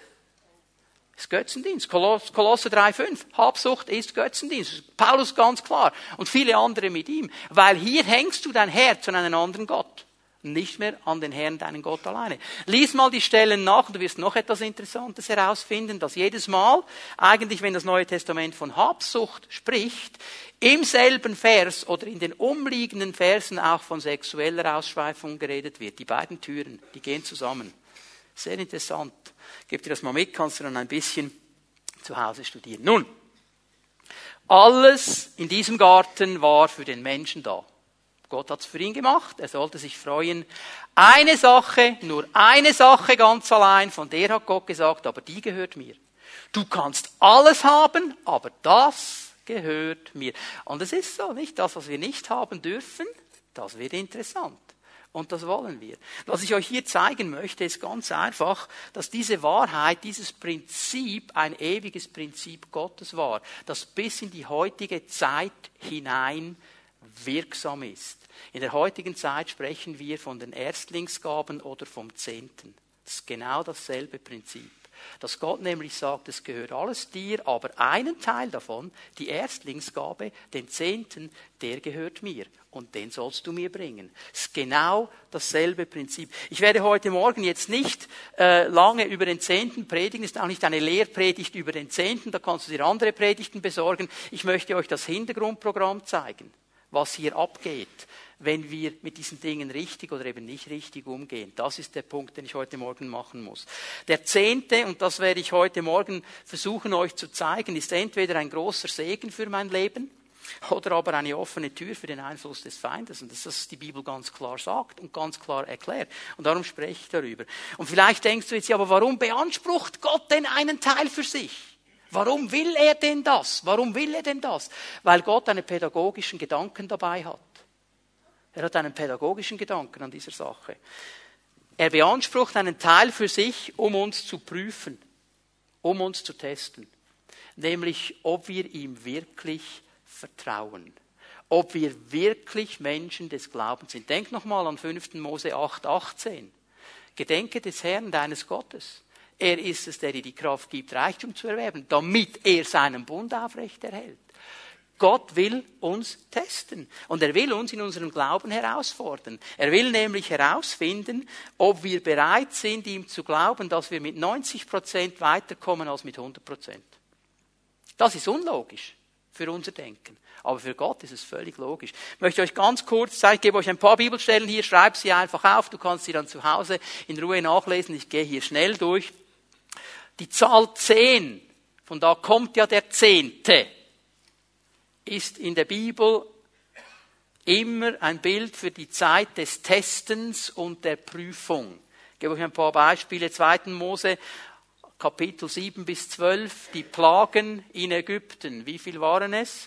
ist Götzendienst. Kolosse 3,5. Habsucht ist Götzendienst. Paulus ganz klar. Und viele andere mit ihm. Weil hier hängst du dein Herz an einen anderen Gott. Nicht mehr an den Herrn, deinen Gott alleine. Lies mal die Stellen nach und du wirst noch etwas Interessantes herausfinden, dass jedes Mal, eigentlich wenn das Neue Testament von Habsucht spricht, im selben Vers oder in den umliegenden Versen auch von sexueller Ausschweifung geredet wird. Die beiden Türen, die gehen zusammen. Sehr interessant. Gib dir das mal mit, kannst du dann ein bisschen zu Hause studieren. Nun, alles in diesem Garten war für den Menschen da. Gott hat es für ihn gemacht, er sollte sich freuen. Eine Sache, nur eine Sache ganz allein, von der hat Gott gesagt, aber die gehört mir. Du kannst alles haben, aber das gehört mir. Und es ist so, nicht das, was wir nicht haben dürfen, das wird interessant. Und das wollen wir. Was ich euch hier zeigen möchte, ist ganz einfach, dass diese Wahrheit, dieses Prinzip ein ewiges Prinzip Gottes war, das bis in die heutige Zeit hinein wirksam ist. In der heutigen Zeit sprechen wir von den Erstlingsgaben oder vom Zehnten. Das ist genau dasselbe Prinzip. Dass Gott nämlich sagt, es gehört alles dir, aber einen Teil davon, die Erstlingsgabe, den Zehnten, der gehört mir und den sollst du mir bringen. Es ist genau dasselbe Prinzip. Ich werde heute Morgen jetzt nicht äh, lange über den Zehnten predigen, ist auch nicht eine Lehrpredigt über den Zehnten, da kannst du dir andere Predigten besorgen. Ich möchte euch das Hintergrundprogramm zeigen, was hier abgeht wenn wir mit diesen Dingen richtig oder eben nicht richtig umgehen. Das ist der Punkt, den ich heute Morgen machen muss. Der zehnte, und das werde ich heute Morgen versuchen euch zu zeigen, ist entweder ein großer Segen für mein Leben, oder aber eine offene Tür für den Einfluss des Feindes. Und das ist, was die Bibel ganz klar sagt und ganz klar erklärt. Und darum spreche ich darüber. Und vielleicht denkst du jetzt, ja, aber warum beansprucht Gott denn einen Teil für sich? Warum will er denn das? Warum will er denn das? Weil Gott einen pädagogischen Gedanken dabei hat. Er hat einen pädagogischen Gedanken an dieser Sache. Er beansprucht einen Teil für sich, um uns zu prüfen, um uns zu testen. Nämlich, ob wir ihm wirklich vertrauen. Ob wir wirklich Menschen des Glaubens sind. Denk nochmal an 5. Mose 8, 18. Gedenke des Herrn deines Gottes. Er ist es, der dir die Kraft gibt, Reichtum zu erwerben, damit er seinen Bund aufrecht erhält. Gott will uns testen und er will uns in unserem Glauben herausfordern. Er will nämlich herausfinden, ob wir bereit sind, ihm zu glauben, dass wir mit 90 Prozent weiterkommen als mit 100 Prozent. Das ist unlogisch für unser Denken. Aber für Gott ist es völlig logisch. Ich möchte euch ganz kurz zeigen, ich gebe euch ein paar Bibelstellen hier, schreib sie einfach auf, du kannst sie dann zu Hause in Ruhe nachlesen. Ich gehe hier schnell durch. Die Zahl 10, von da kommt ja der Zehnte ist in der Bibel immer ein Bild für die Zeit des Testens und der Prüfung. Ich gebe euch ein paar Beispiele. 2. Mose, Kapitel 7 bis 12, die Plagen in Ägypten. Wie viel waren es?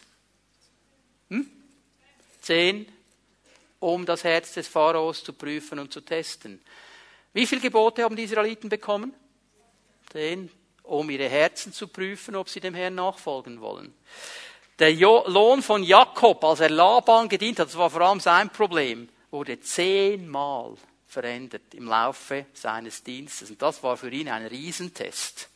Hm? Zehn, um das Herz des Pharaos zu prüfen und zu testen. Wie viele Gebote haben die Israeliten bekommen? Zehn, um ihre Herzen zu prüfen, ob sie dem Herrn nachfolgen wollen. Der Lohn von Jakob, als er Laban gedient hat, das war vor allem sein Problem, wurde zehnmal verändert im Laufe seines Dienstes. Und das war für ihn ein Riesentest.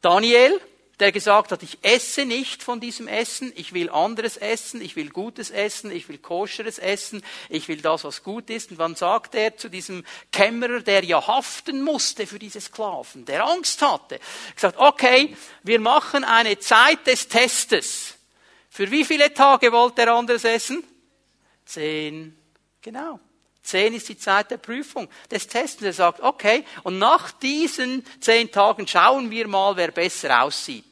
Daniel, der gesagt hat, ich esse nicht von diesem Essen, ich will anderes essen, ich will gutes Essen, ich will koscheres Essen, ich will das, was gut ist. Und wann sagt er zu diesem Kämmerer, der ja haften musste für diese Sklaven, der Angst hatte, gesagt, okay, wir machen eine Zeit des Testes. Für wie viele Tage wollte er anderes essen? Zehn. Genau. Zehn ist die Zeit der Prüfung, des Tests. Er sagt, okay, und nach diesen zehn Tagen schauen wir mal, wer besser aussieht.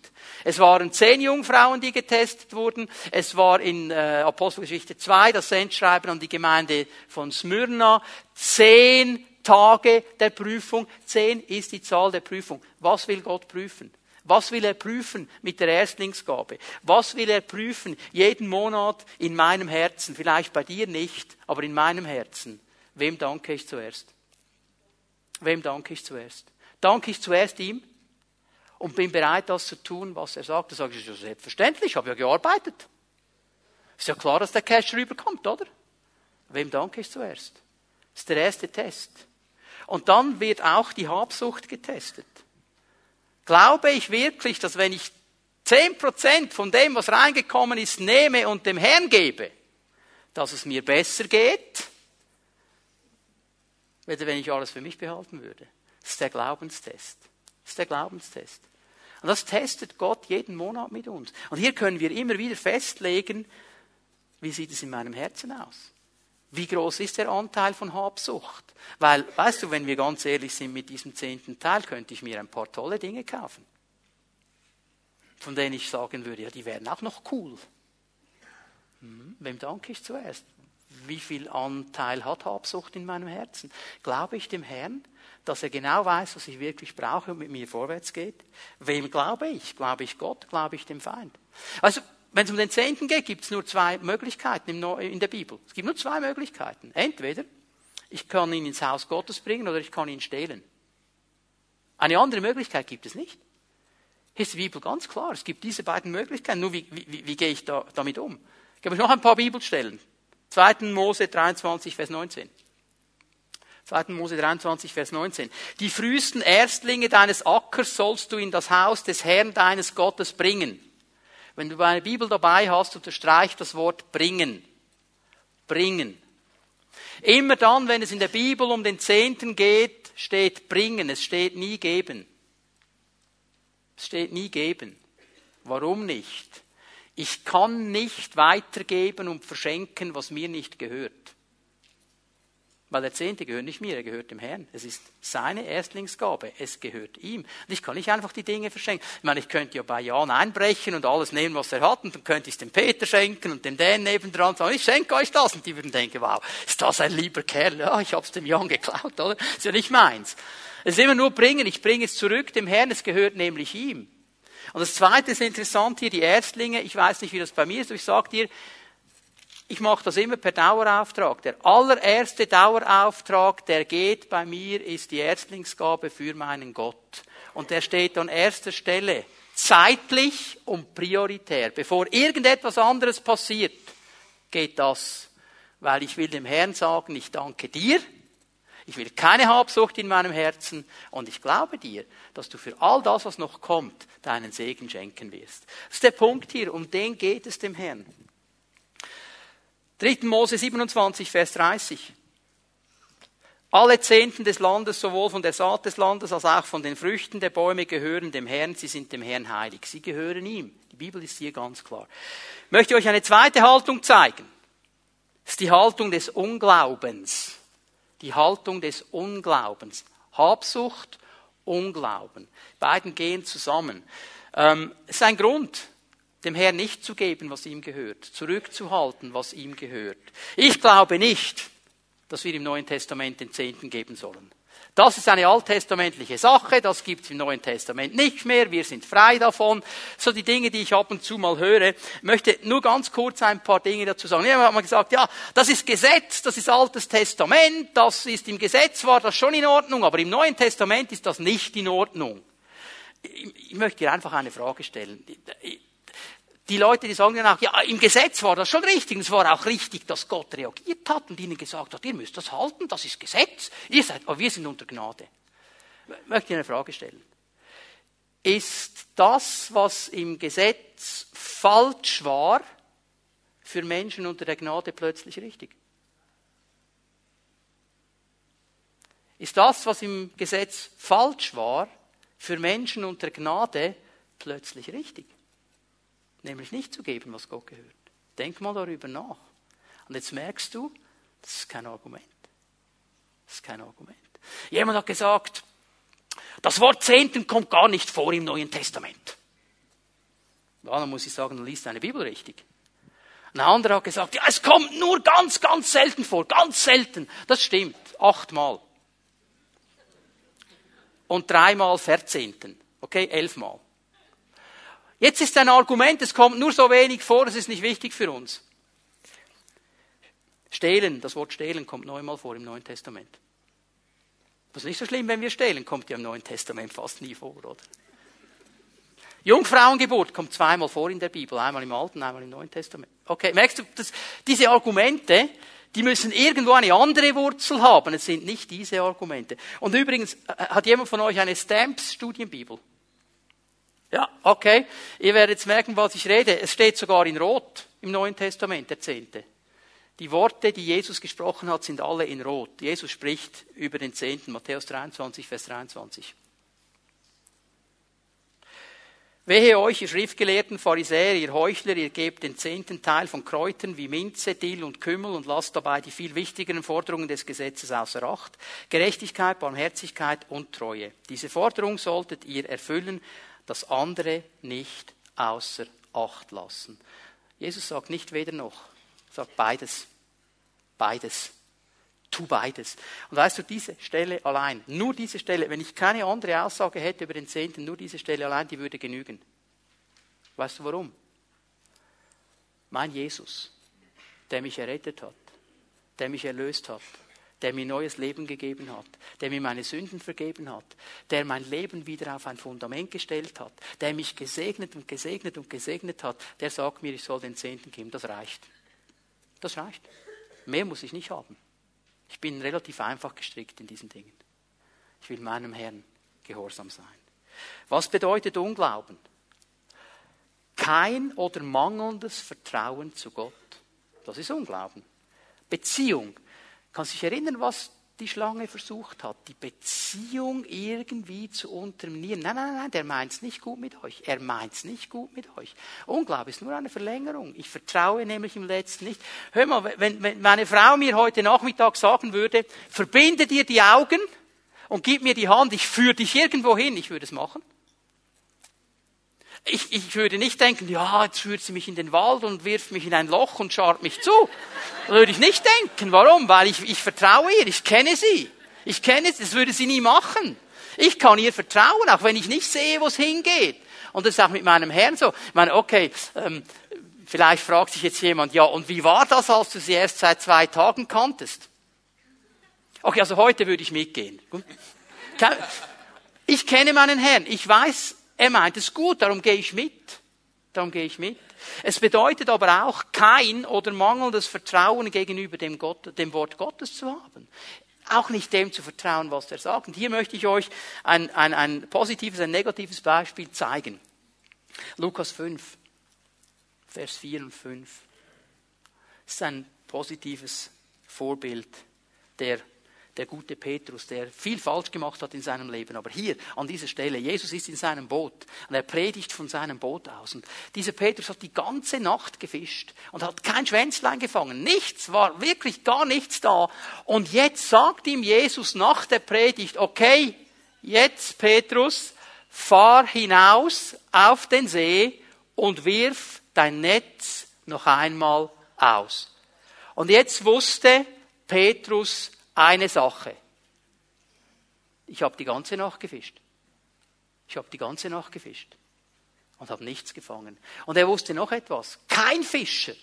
Es waren zehn Jungfrauen, die getestet wurden. Es war in äh, Apostelgeschichte 2 das Sendschreiben an die Gemeinde von Smyrna. Zehn Tage der Prüfung. Zehn ist die Zahl der Prüfung. Was will Gott prüfen? Was will er prüfen mit der Erstlingsgabe? Was will er prüfen jeden Monat in meinem Herzen? Vielleicht bei dir nicht, aber in meinem Herzen. Wem danke ich zuerst? Wem danke ich zuerst? Danke ich zuerst ihm und bin bereit, das zu tun, was er sagt. Da sage ich, ja selbstverständlich, ich habe ja gearbeitet. Ist ja klar, dass der Cash rüberkommt, oder? Wem danke ich zuerst? Das ist der erste Test. Und dann wird auch die Habsucht getestet. Glaube ich wirklich, dass wenn ich zehn Prozent von dem, was reingekommen ist, nehme und dem Herrn gebe, dass es mir besser geht, als wenn ich alles für mich behalten würde. Das ist der Glaubenstest. Das ist der Glaubenstest. Und das testet Gott jeden Monat mit uns. Und hier können wir immer wieder festlegen, wie sieht es in meinem Herzen aus? Wie groß ist der Anteil von Habsucht? Weil, weißt du, wenn wir ganz ehrlich sind mit diesem zehnten Teil, könnte ich mir ein paar tolle Dinge kaufen. Von denen ich sagen würde, ja, die wären auch noch cool. Hm, wem danke ich zuerst? Wie viel Anteil hat Habsucht in meinem Herzen? Glaube ich dem Herrn, dass er genau weiß, was ich wirklich brauche und mit mir vorwärts geht? Wem glaube ich? Glaube ich Gott? Glaube ich dem Feind? Also, wenn es um den Zehnten geht, gibt es nur zwei Möglichkeiten in der Bibel. Es gibt nur zwei Möglichkeiten. Entweder ich kann ihn ins Haus Gottes bringen oder ich kann ihn stehlen. Eine andere Möglichkeit gibt es nicht. Hier ist die Bibel ganz klar. Es gibt diese beiden Möglichkeiten. Nur wie, wie, wie gehe ich da, damit um? Ich gebe euch noch ein paar Bibelstellen. 2. Mose 23, Vers 19. 2. Mose 23, Vers 19. Die frühesten Erstlinge deines Ackers sollst du in das Haus des Herrn deines Gottes bringen. Wenn du eine Bibel dabei hast, unterstreich das Wort bringen. Bringen. Immer dann, wenn es in der Bibel um den Zehnten geht, steht bringen, es steht nie geben. Es steht nie geben. Warum nicht? Ich kann nicht weitergeben und verschenken, was mir nicht gehört. Weil der Zehnte gehört nicht mir, er gehört dem Herrn. Es ist seine Erstlingsgabe, es gehört ihm. Und ich kann nicht einfach die Dinge verschenken. Ich meine, ich könnte ja bei Jan einbrechen und alles nehmen, was er hat, und dann könnte ich es dem Peter schenken und dem Dan nebendran sagen, ich schenke euch das. Und die würden denken, wow, ist das ein lieber Kerl? Ja, ich habe es dem Jan geklaut, oder? Ist ja nicht meins. Es ist immer nur bringen, ich bringe es zurück dem Herrn, es gehört nämlich ihm. Und das Zweite ist interessant hier, die Erstlinge, ich weiß nicht, wie das bei mir ist, aber ich sage dir, ich mache das immer per Dauerauftrag. Der allererste Dauerauftrag, der geht bei mir, ist die Erstlingsgabe für meinen Gott. Und der steht an erster Stelle. Zeitlich und prioritär. Bevor irgendetwas anderes passiert, geht das. Weil ich will dem Herrn sagen, ich danke dir. Ich will keine Habsucht in meinem Herzen und ich glaube dir, dass du für all das, was noch kommt, deinen Segen schenken wirst. Das ist der Punkt hier, um den geht es dem Herrn. 3. Mose 27, Vers 30. Alle Zehnten des Landes, sowohl von der Saat des Landes als auch von den Früchten der Bäume, gehören dem Herrn. Sie sind dem Herrn heilig. Sie gehören ihm. Die Bibel ist hier ganz klar. Ich möchte euch eine zweite Haltung zeigen. Das ist die Haltung des Unglaubens. Die Haltung des Unglaubens. Habsucht, Unglauben. Beiden gehen zusammen. Ähm, es ist ein Grund, dem Herrn nicht zu geben, was ihm gehört, zurückzuhalten, was ihm gehört. Ich glaube nicht, dass wir im Neuen Testament den Zehnten geben sollen. Das ist eine alttestamentliche Sache, das gibt es im Neuen Testament nicht mehr, wir sind frei davon. So die Dinge, die ich ab und zu mal höre. Ich möchte nur ganz kurz ein paar Dinge dazu sagen. Jemand hat mal gesagt, ja, das ist Gesetz, das ist Altes Testament, das ist im Gesetz war das schon in Ordnung, aber im Neuen Testament ist das nicht in Ordnung. Ich möchte dir einfach eine Frage stellen die Leute, die sagen dann auch, ja, im Gesetz war das schon richtig. Und es war auch richtig, dass Gott reagiert hat und ihnen gesagt hat, ihr müsst das halten, das ist Gesetz. Ihr seid, aber wir sind unter Gnade. Ich möchte eine Frage stellen. Ist das, was im Gesetz falsch war, für Menschen unter der Gnade plötzlich richtig? Ist das, was im Gesetz falsch war, für Menschen unter Gnade plötzlich richtig? Nämlich nicht zu geben, was Gott gehört. Denk mal darüber nach. Und jetzt merkst du, das ist kein Argument. Das ist kein Argument. Jemand hat gesagt, das Wort Zehnten kommt gar nicht vor im Neuen Testament. Ja, dann muss ich sagen, dann liest deine Bibel richtig. Ein anderer hat gesagt, ja, es kommt nur ganz, ganz selten vor, ganz selten. Das stimmt, achtmal. Und dreimal Verzehnten. Okay, elfmal. Jetzt ist ein Argument, es kommt nur so wenig vor, es ist nicht wichtig für uns. Stehlen, das Wort stehlen kommt neunmal vor im Neuen Testament. Das ist nicht so schlimm, wenn wir stehlen, kommt ja im Neuen Testament fast nie vor, oder? Jungfrauengeburt kommt zweimal vor in der Bibel, einmal im Alten, einmal im Neuen Testament. Okay, merkst du, dass diese Argumente, die müssen irgendwo eine andere Wurzel haben. Es sind nicht diese Argumente. Und übrigens, äh, hat jemand von euch eine Stamps Studienbibel? Ja, okay. Ihr werdet jetzt merken, was ich rede. Es steht sogar in Rot im Neuen Testament, der Zehnte. Die Worte, die Jesus gesprochen hat, sind alle in Rot. Jesus spricht über den Zehnten, Matthäus 23, Vers 23. Wehe euch, ihr Schriftgelehrten, Pharisäer, ihr Heuchler, ihr gebt den zehnten Teil von Kräutern wie Minze, Dill und Kümmel und lasst dabei die viel wichtigeren Forderungen des Gesetzes außer Acht. Gerechtigkeit, Barmherzigkeit und Treue. Diese Forderung solltet ihr erfüllen, das andere nicht außer Acht lassen. Jesus sagt nicht weder noch, sagt beides. Beides. Tu beides. Und weißt du, diese Stelle allein, nur diese Stelle, wenn ich keine andere Aussage hätte über den Zehnten, nur diese Stelle allein, die würde genügen. Weißt du warum? Mein Jesus, der mich errettet hat, der mich erlöst hat, der mir neues Leben gegeben hat, der mir meine Sünden vergeben hat, der mein Leben wieder auf ein Fundament gestellt hat, der mich gesegnet und gesegnet und gesegnet hat, der sagt mir, ich soll den Zehnten geben. Das reicht. Das reicht. Mehr muss ich nicht haben. Ich bin relativ einfach gestrickt in diesen Dingen. Ich will meinem Herrn gehorsam sein. Was bedeutet Unglauben? Kein oder mangelndes Vertrauen zu Gott. Das ist Unglauben. Beziehung. Kann sich erinnern, was die Schlange versucht hat, die Beziehung irgendwie zu unterminieren. Nein, nein, nein, der meint es nicht gut mit euch. Er meint es nicht gut mit euch. Unglaube ist nur eine Verlängerung. Ich vertraue nämlich im Letzten nicht. Hör mal, wenn, wenn meine Frau mir heute Nachmittag sagen würde, verbinde dir die Augen und gib mir die Hand, ich führe dich irgendwo hin, ich würde es machen. Ich, ich würde nicht denken, ja, jetzt führt sie mich in den Wald und wirft mich in ein Loch und scharrt mich zu. Das würde ich nicht denken. Warum? Weil ich, ich vertraue ihr, ich kenne sie. Ich kenne sie, das würde sie nie machen. Ich kann ihr vertrauen, auch wenn ich nicht sehe, wo es hingeht. Und das ist auch mit meinem Herrn so. Ich meine, okay, ähm, vielleicht fragt sich jetzt jemand, ja, und wie war das, als du sie erst seit zwei Tagen kanntest? Okay, also heute würde ich mitgehen. Ich kenne meinen Herrn. Ich weiß, er meint es gut, darum gehe ich mit. Darum gehe ich mit. Es bedeutet aber auch kein oder mangelndes Vertrauen gegenüber dem, Gott, dem Wort Gottes zu haben. Auch nicht dem zu vertrauen, was er sagt. Und hier möchte ich euch ein, ein, ein positives, ein negatives Beispiel zeigen. Lukas 5, Vers 4 und 5. Das ist ein positives Vorbild der der gute Petrus, der viel falsch gemacht hat in seinem Leben. Aber hier, an dieser Stelle, Jesus ist in seinem Boot und er predigt von seinem Boot aus. Und dieser Petrus hat die ganze Nacht gefischt und hat kein Schwänzlein gefangen. Nichts, war wirklich gar nichts da. Und jetzt sagt ihm Jesus nach der Predigt, okay, jetzt Petrus, fahr hinaus auf den See und wirf dein Netz noch einmal aus. Und jetzt wusste Petrus, eine Sache. Ich habe die ganze Nacht gefischt. Ich habe die ganze Nacht gefischt und habe nichts gefangen. Und er wusste noch etwas. Kein Fischer,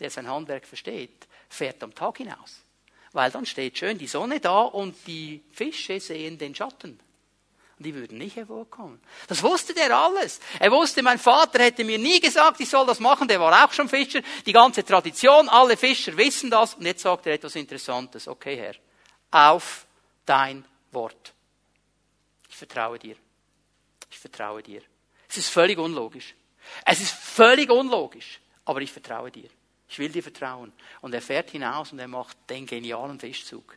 der sein Handwerk versteht, fährt am Tag hinaus. Weil dann steht schön die Sonne da und die Fische sehen den Schatten. Und die würden nicht hervorkommen. Das wusste der alles. Er wusste, mein Vater hätte mir nie gesagt, ich soll das machen. Der war auch schon Fischer. Die ganze Tradition, alle Fischer wissen das. Und jetzt sagt er etwas Interessantes. Okay, Herr auf dein Wort. Ich vertraue dir. Ich vertraue dir. Es ist völlig unlogisch. Es ist völlig unlogisch, aber ich vertraue dir. Ich will dir vertrauen. Und er fährt hinaus und er macht den genialen Fischzug,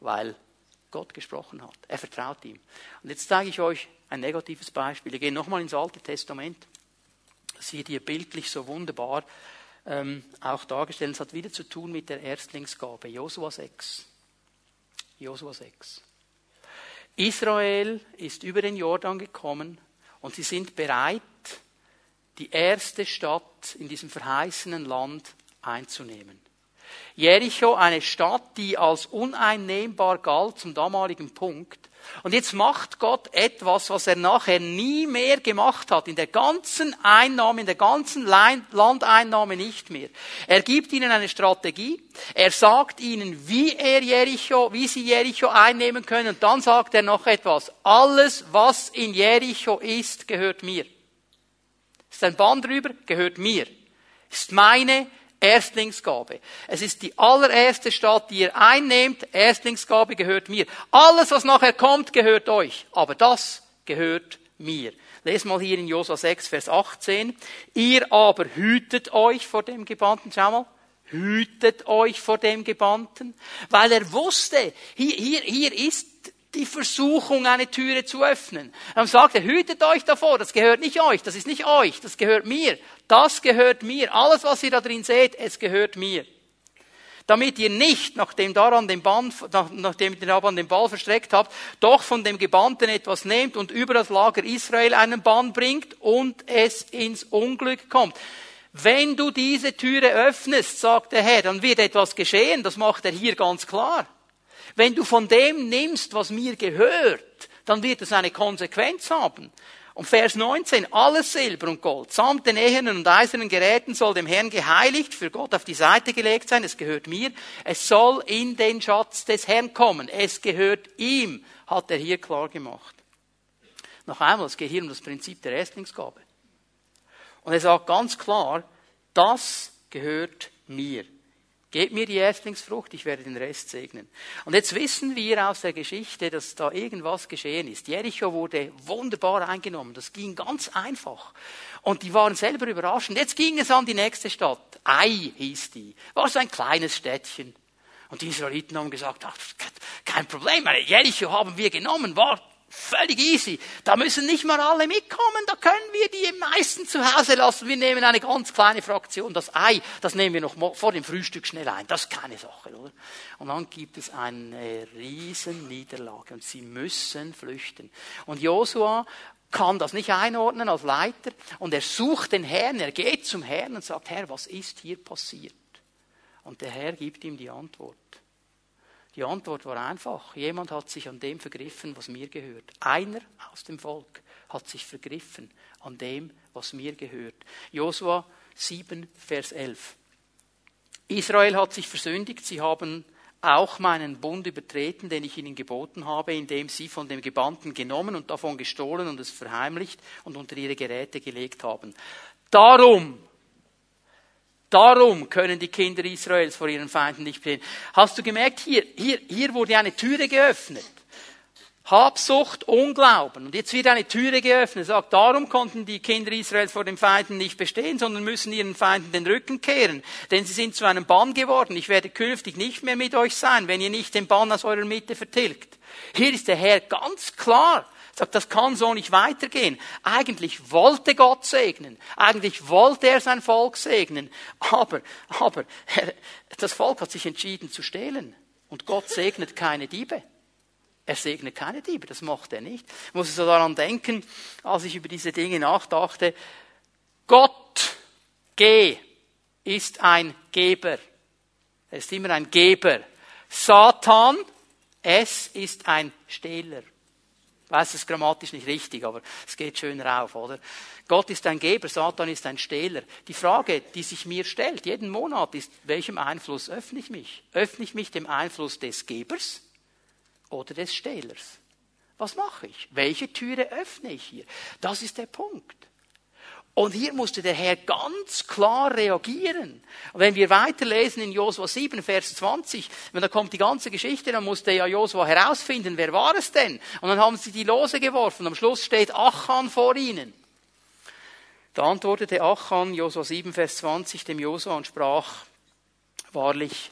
weil Gott gesprochen hat. Er vertraut ihm. Und jetzt zeige ich euch ein negatives Beispiel. Wir gehen nochmal ins Alte Testament. Das hier bildlich so wunderbar ähm, auch dargestellt. Es hat wieder zu tun mit der Erstlingsgabe. Josua 6. Josua 6. Israel ist über den Jordan gekommen und sie sind bereit, die erste Stadt in diesem verheißenen Land einzunehmen. Jericho, eine Stadt, die als uneinnehmbar galt zum damaligen Punkt, und jetzt macht Gott etwas, was er nachher nie mehr gemacht hat, in der ganzen Einnahme, in der ganzen Landeinnahme nicht mehr. Er gibt ihnen eine Strategie, er sagt ihnen, wie er Jericho, wie sie Jericho einnehmen können, und dann sagt er noch etwas. Alles, was in Jericho ist, gehört mir. Ist ein Band drüber, gehört mir. Ist meine Erstlingsgabe. Es ist die allererste Stadt, die ihr einnehmt. Erstlingsgabe gehört mir. Alles, was nachher kommt, gehört euch. Aber das gehört mir. Les mal hier in Josua 6, Vers 18. Ihr aber hütet euch vor dem Gebannten. Schau mal. Hütet euch vor dem Gebannten. Weil er wusste, hier, hier, hier ist die Versuchung, eine Türe zu öffnen. Dann sagt er, hütet euch davor, das gehört nicht euch, das ist nicht euch, das gehört mir. Das gehört mir. Alles, was ihr da drin seht, es gehört mir. Damit ihr nicht, nachdem, daran den Band, nachdem ihr daran den Ball verstreckt habt, doch von dem Gebannten etwas nehmt und über das Lager Israel einen Bann bringt und es ins Unglück kommt. Wenn du diese Türe öffnest, sagt der Herr, dann wird etwas geschehen. Das macht er hier ganz klar. Wenn du von dem nimmst, was mir gehört, dann wird es eine Konsequenz haben. Und Vers 19, alles Silber und Gold, samt den ehernen und eisernen Geräten soll dem Herrn geheiligt, für Gott auf die Seite gelegt sein, es gehört mir, es soll in den Schatz des Herrn kommen, es gehört ihm, hat er hier klar gemacht. Noch einmal, es geht hier um das Prinzip der Erstlingsgabe. Und er sagt ganz klar, das gehört mir. Gebt mir die Erstlingsfrucht, ich werde den Rest segnen. Und jetzt wissen wir aus der Geschichte, dass da irgendwas geschehen ist. Jericho wurde wunderbar eingenommen. Das ging ganz einfach. Und die waren selber überrascht. Und jetzt ging es an die nächste Stadt. Ai hieß die. War so ein kleines Städtchen. Und die Israeliten haben gesagt, ach, kein Problem, Jericho haben wir genommen, war Völlig easy. Da müssen nicht mal alle mitkommen, da können wir die meisten zu Hause lassen. Wir nehmen eine ganz kleine Fraktion. Das Ei, das nehmen wir noch vor dem Frühstück schnell ein. Das ist keine Sache, oder? Und dann gibt es eine riesen Niederlage und sie müssen flüchten. Und Josua kann das nicht einordnen als Leiter und er sucht den Herrn, er geht zum Herrn und sagt, Herr, was ist hier passiert? Und der Herr gibt ihm die Antwort. Die Antwort war einfach. Jemand hat sich an dem vergriffen, was mir gehört. Einer aus dem Volk hat sich vergriffen an dem, was mir gehört. Josua 7, Vers 11. Israel hat sich versündigt. Sie haben auch meinen Bund übertreten, den ich ihnen geboten habe, indem sie von dem Gebannten genommen und davon gestohlen und es verheimlicht und unter ihre Geräte gelegt haben. Darum Darum können die Kinder Israels vor ihren Feinden nicht bestehen. Hast du gemerkt, hier, hier, hier wurde eine Türe geöffnet. Habsucht, Unglauben. Und jetzt wird eine Türe geöffnet. Sagt, darum konnten die Kinder Israels vor den Feinden nicht bestehen, sondern müssen ihren Feinden den Rücken kehren. Denn sie sind zu einem Bann geworden. Ich werde künftig nicht mehr mit euch sein, wenn ihr nicht den Bann aus eurer Mitte vertilgt. Hier ist der Herr ganz klar sagt, das kann so nicht weitergehen. Eigentlich wollte Gott segnen. Eigentlich wollte er sein Volk segnen. Aber, aber, das Volk hat sich entschieden zu stehlen. Und Gott segnet keine Diebe. Er segnet keine Diebe, das macht er nicht. Ich muss so daran denken, als ich über diese Dinge nachdachte. Gott, G, ist ein Geber. Er ist immer ein Geber. Satan, S, ist ein Stehler. Weiß, es ist grammatisch nicht richtig, aber es geht schön rauf, oder? Gott ist ein Geber, Satan ist ein Stehler. Die Frage, die sich mir stellt, jeden Monat, ist, welchem Einfluss öffne ich mich? Öffne ich mich dem Einfluss des Gebers oder des Stehlers? Was mache ich? Welche Türe öffne ich hier? Das ist der Punkt. Und hier musste der Herr ganz klar reagieren. Und wenn wir weiterlesen in Josua 7, Vers 20, wenn da kommt die ganze Geschichte, dann musste ja Josua herausfinden, wer war es denn? Und dann haben sie die Lose geworfen. Am Schluss steht Achan vor ihnen. Da antwortete Achan, Josua 7, Vers 20, dem Josua und sprach, wahrlich,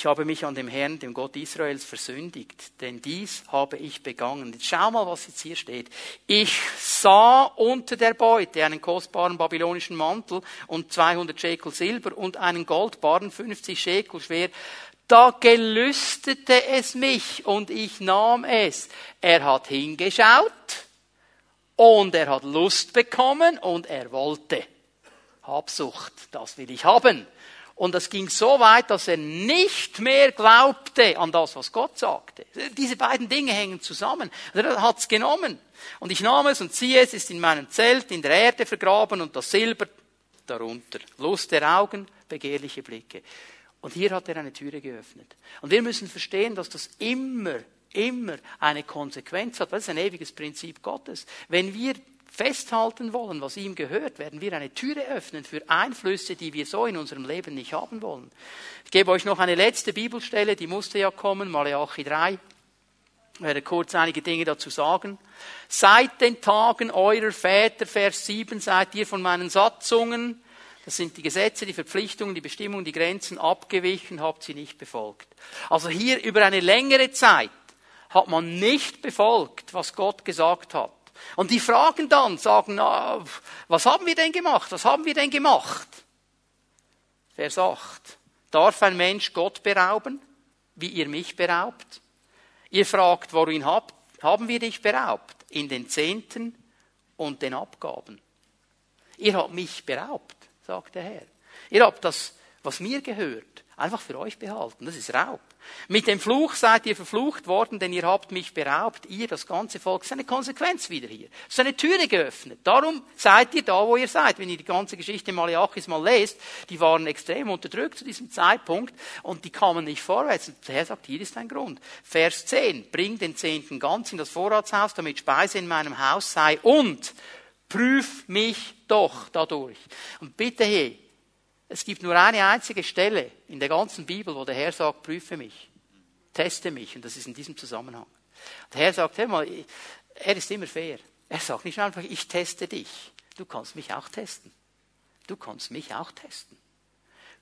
ich habe mich an dem Herrn, dem Gott Israels, versündigt, denn dies habe ich begangen. Jetzt schau mal, was jetzt hier steht. Ich sah unter der Beute einen kostbaren babylonischen Mantel und 200 Schekel Silber und einen Goldbarren, 50 Schekel schwer. Da gelüstete es mich und ich nahm es. Er hat hingeschaut und er hat Lust bekommen und er wollte. Habsucht, das will ich haben. Und das ging so weit, dass er nicht mehr glaubte an das, was Gott sagte. Diese beiden Dinge hängen zusammen. Er hat es genommen. Und ich nahm es und ziehe es, ist in meinem Zelt in der Erde vergraben und das Silber darunter. Lust der Augen, begehrliche Blicke. Und hier hat er eine Türe geöffnet. Und wir müssen verstehen, dass das immer, immer eine Konsequenz hat. Das ist ein ewiges Prinzip Gottes. Wenn wir festhalten wollen, was ihm gehört, werden wir eine Türe öffnen für Einflüsse, die wir so in unserem Leben nicht haben wollen. Ich gebe euch noch eine letzte Bibelstelle, die musste ja kommen, Malachi 3. Ich werde kurz einige Dinge dazu sagen. Seit den Tagen eurer Väter, Vers 7, seid ihr von meinen Satzungen, das sind die Gesetze, die Verpflichtungen, die Bestimmungen, die Grenzen abgewichen, habt sie nicht befolgt. Also hier über eine längere Zeit hat man nicht befolgt, was Gott gesagt hat. Und die fragen dann, sagen, na, was haben wir denn gemacht? Was haben wir denn gemacht? Vers 8. Darf ein Mensch Gott berauben, wie ihr mich beraubt? Ihr fragt, worin habt, haben wir dich beraubt? In den Zehnten und den Abgaben. Ihr habt mich beraubt, sagt der Herr. Ihr habt das, was mir gehört, einfach für euch behalten. Das ist Raub. Mit dem Fluch seid ihr verflucht worden, denn ihr habt mich beraubt, ihr, das ganze Volk. Das ist eine Konsequenz wieder hier. Es ist eine Türe geöffnet. Darum seid ihr da, wo ihr seid. Wenn ihr die ganze Geschichte Malachi's mal lest, die waren extrem unterdrückt zu diesem Zeitpunkt und die kamen nicht vorwärts. Und der Herr sagt, hier ist ein Grund. Vers 10. Bring den Zehnten ganz in das Vorratshaus, damit Speise in meinem Haus sei und prüf mich doch dadurch. Und bitte, hey, Es gibt nur eine einzige Stelle in der ganzen Bibel, wo der Herr sagt, prüfe mich, teste mich, und das ist in diesem Zusammenhang. Der Herr sagt, hör mal, er ist immer fair. Er sagt nicht einfach, ich teste dich. Du kannst mich auch testen. Du kannst mich auch testen.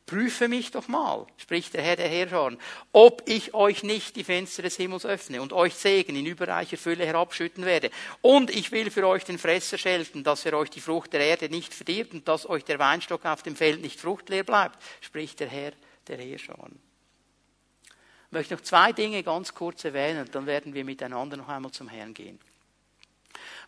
Prüfe mich doch mal, spricht der Herr der Herrscher, ob ich euch nicht die Fenster des Himmels öffne und euch Segen in überreicher Fülle herabschütten werde. Und ich will für euch den Fresser schelten, dass er euch die Frucht der Erde nicht verdirbt und dass euch der Weinstock auf dem Feld nicht fruchtleer bleibt, spricht der Herr der Herrscher. Ich möchte noch zwei Dinge ganz kurz erwähnen, dann werden wir miteinander noch einmal zum Herrn gehen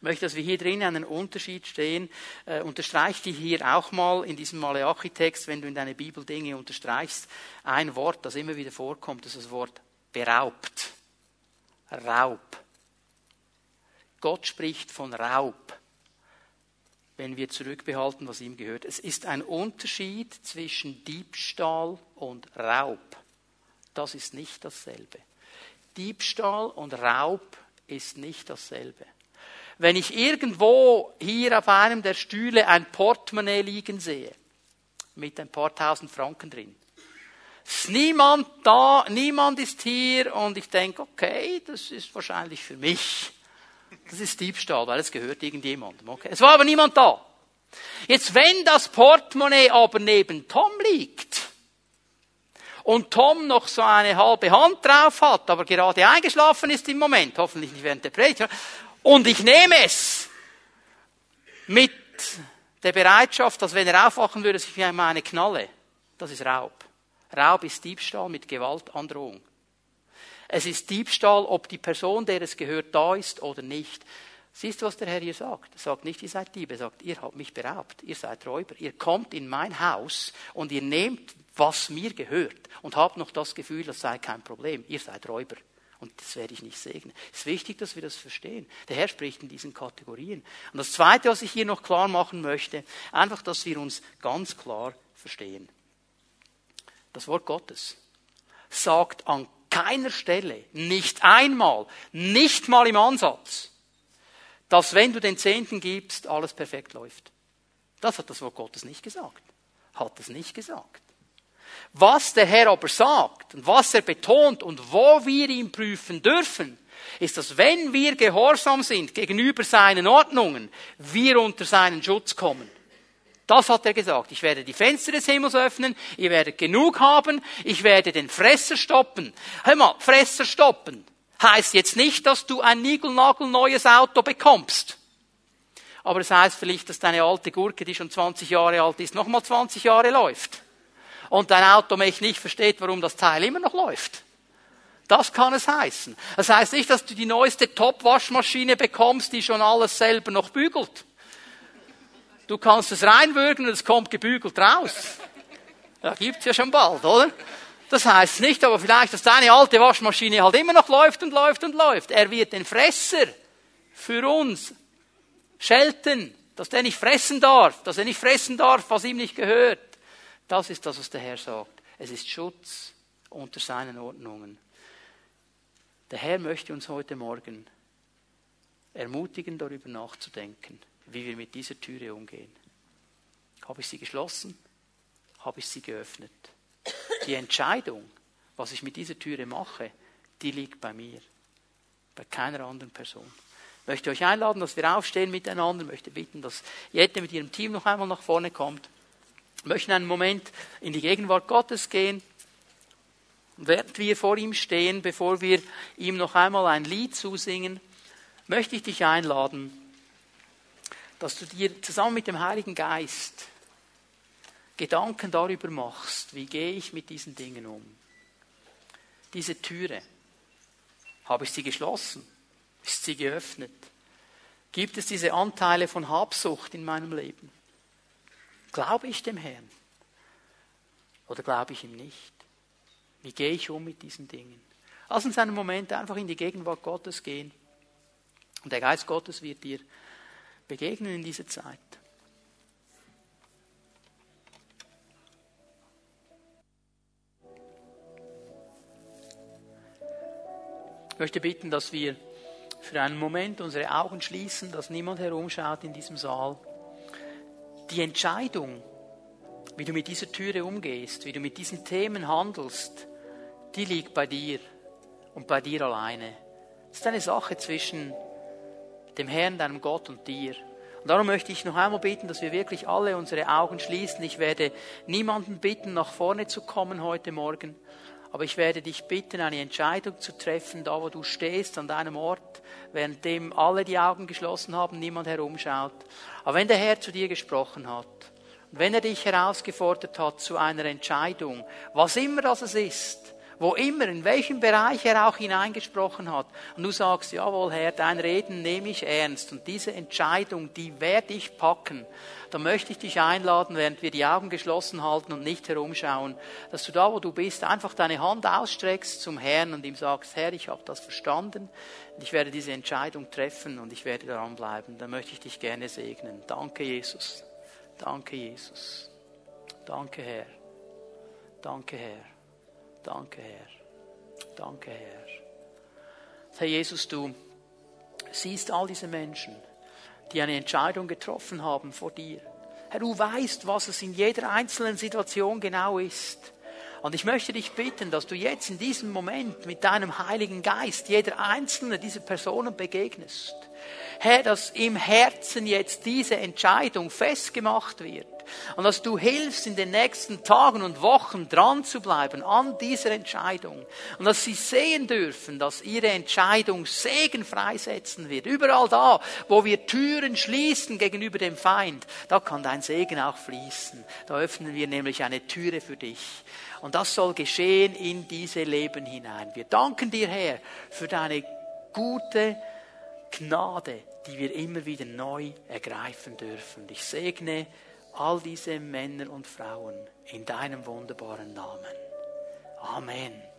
möchte, dass wir hier drin einen Unterschied stehen. Äh, unterstreicht die hier auch mal in diesem Malachi-Text, wenn du in deine Bibel Dinge unterstreichst, ein Wort, das immer wieder vorkommt, ist das Wort beraubt. Raub. Gott spricht von Raub, wenn wir zurückbehalten, was ihm gehört. Es ist ein Unterschied zwischen Diebstahl und Raub. Das ist nicht dasselbe. Diebstahl und Raub ist nicht dasselbe wenn ich irgendwo hier auf einem der Stühle ein Portemonnaie liegen sehe, mit ein paar tausend Franken drin, ist niemand da, niemand ist hier und ich denke, okay, das ist wahrscheinlich für mich. Das ist Diebstahl, weil es gehört irgendjemandem. Okay. Es war aber niemand da. Jetzt, wenn das Portemonnaie aber neben Tom liegt und Tom noch so eine halbe Hand drauf hat, aber gerade eingeschlafen ist im Moment, hoffentlich nicht während der Predigt, und ich nehme es mit der Bereitschaft, dass wenn er aufwachen würde, sich wie eine Knalle. Das ist Raub. Raub ist Diebstahl mit Gewaltandrohung. Es ist Diebstahl, ob die Person, der es gehört, da ist oder nicht. Siehst du, was der Herr hier sagt? Er sagt nicht, ihr seid Diebe, er sagt, ihr habt mich beraubt, ihr seid Räuber, ihr kommt in mein Haus und ihr nehmt, was mir gehört und habt noch das Gefühl, das sei kein Problem, ihr seid Räuber. Und das werde ich nicht segnen. Es ist wichtig, dass wir das verstehen. Der Herr spricht in diesen Kategorien. Und das Zweite, was ich hier noch klar machen möchte, einfach, dass wir uns ganz klar verstehen. Das Wort Gottes sagt an keiner Stelle, nicht einmal, nicht mal im Ansatz, dass wenn du den Zehnten gibst, alles perfekt läuft. Das hat das Wort Gottes nicht gesagt. Hat es nicht gesagt. Was der Herr aber sagt und was er betont und wo wir ihn prüfen dürfen, ist, dass wenn wir gehorsam sind gegenüber seinen Ordnungen, wir unter seinen Schutz kommen. Das hat er gesagt. Ich werde die Fenster des Himmels öffnen, ihr werdet genug haben, ich werde den Fresser stoppen. Hör mal, Fresser stoppen heißt jetzt nicht, dass du ein niegelnagelneues Auto bekommst. Aber es heißt vielleicht, dass deine alte Gurke, die schon 20 Jahre alt ist, nochmal 20 Jahre läuft und dein Automech nicht versteht, warum das Teil immer noch läuft. Das kann es heißen. Das heißt nicht, dass du die neueste Top-Waschmaschine bekommst, die schon alles selber noch bügelt. Du kannst es reinwürgen und es kommt gebügelt raus. Da gibt's ja schon bald, oder? Das heißt nicht, aber vielleicht, dass deine alte Waschmaschine halt immer noch läuft und läuft und läuft. Er wird den Fresser für uns schelten, dass der nicht fressen darf, dass er nicht fressen darf, was ihm nicht gehört. Das ist das, was der Herr sagt. Es ist Schutz unter seinen Ordnungen. Der Herr möchte uns heute Morgen ermutigen, darüber nachzudenken, wie wir mit dieser Türe umgehen. Habe ich sie geschlossen? Habe ich sie geöffnet? Die Entscheidung, was ich mit dieser Türe mache, die liegt bei mir, bei keiner anderen Person. Ich möchte euch einladen, dass wir aufstehen miteinander. Ich möchte bitten, dass Jette mit ihrem Team noch einmal nach vorne kommt möchten einen Moment in die Gegenwart Gottes gehen. Während wir vor ihm stehen, bevor wir ihm noch einmal ein Lied zusingen, möchte ich dich einladen, dass du dir zusammen mit dem Heiligen Geist Gedanken darüber machst, wie gehe ich mit diesen Dingen um. Diese Türe, habe ich sie geschlossen? Ist sie geöffnet? Gibt es diese Anteile von Habsucht in meinem Leben? Glaube ich dem Herrn? Oder glaube ich ihm nicht? Wie gehe ich um mit diesen Dingen? Lass uns einen Moment einfach in die Gegenwart Gottes gehen. Und der Geist Gottes wird dir begegnen in dieser Zeit. Ich möchte bitten, dass wir für einen Moment unsere Augen schließen, dass niemand herumschaut in diesem Saal die Entscheidung, wie du mit dieser Türe umgehst, wie du mit diesen Themen handelst, die liegt bei dir und bei dir alleine. Es ist eine Sache zwischen dem Herrn, deinem Gott und dir. Und darum möchte ich noch einmal bitten, dass wir wirklich alle unsere Augen schließen. Ich werde niemanden bitten, nach vorne zu kommen heute Morgen. Aber ich werde dich bitten, eine Entscheidung zu treffen, da wo du stehst, an deinem Ort, währenddem alle die Augen geschlossen haben, niemand herumschaut. Aber wenn der Herr zu dir gesprochen hat, wenn er dich herausgefordert hat zu einer Entscheidung, was immer das ist, wo immer, in welchem Bereich er auch hineingesprochen hat, und du sagst, jawohl Herr, dein Reden nehme ich ernst und diese Entscheidung, die werde ich packen, dann möchte ich dich einladen, während wir die Augen geschlossen halten und nicht herumschauen, dass du da, wo du bist, einfach deine Hand ausstreckst zum Herrn und ihm sagst, Herr, ich habe das verstanden, und ich werde diese Entscheidung treffen und ich werde daran bleiben. Dann möchte ich dich gerne segnen. Danke, Jesus. Danke, Jesus. Danke, Herr. Danke, Herr. Danke, Herr. Danke, Herr. Herr Jesus, du siehst all diese Menschen, die eine Entscheidung getroffen haben vor dir. Herr, du weißt, was es in jeder einzelnen Situation genau ist. Und ich möchte dich bitten, dass du jetzt in diesem Moment mit deinem Heiligen Geist jeder einzelne dieser Personen begegnest. Herr, dass im Herzen jetzt diese Entscheidung festgemacht wird und dass du hilfst, in den nächsten Tagen und Wochen dran zu bleiben an dieser Entscheidung. Und dass sie sehen dürfen, dass ihre Entscheidung Segen freisetzen wird. Überall da, wo wir Türen schließen gegenüber dem Feind, da kann dein Segen auch fließen. Da öffnen wir nämlich eine Türe für dich. Und das soll geschehen in diese Leben hinein. Wir danken dir, Herr, für deine gute Gnade, die wir immer wieder neu ergreifen dürfen. Ich segne all diese Männer und Frauen in deinem wunderbaren Namen. Amen.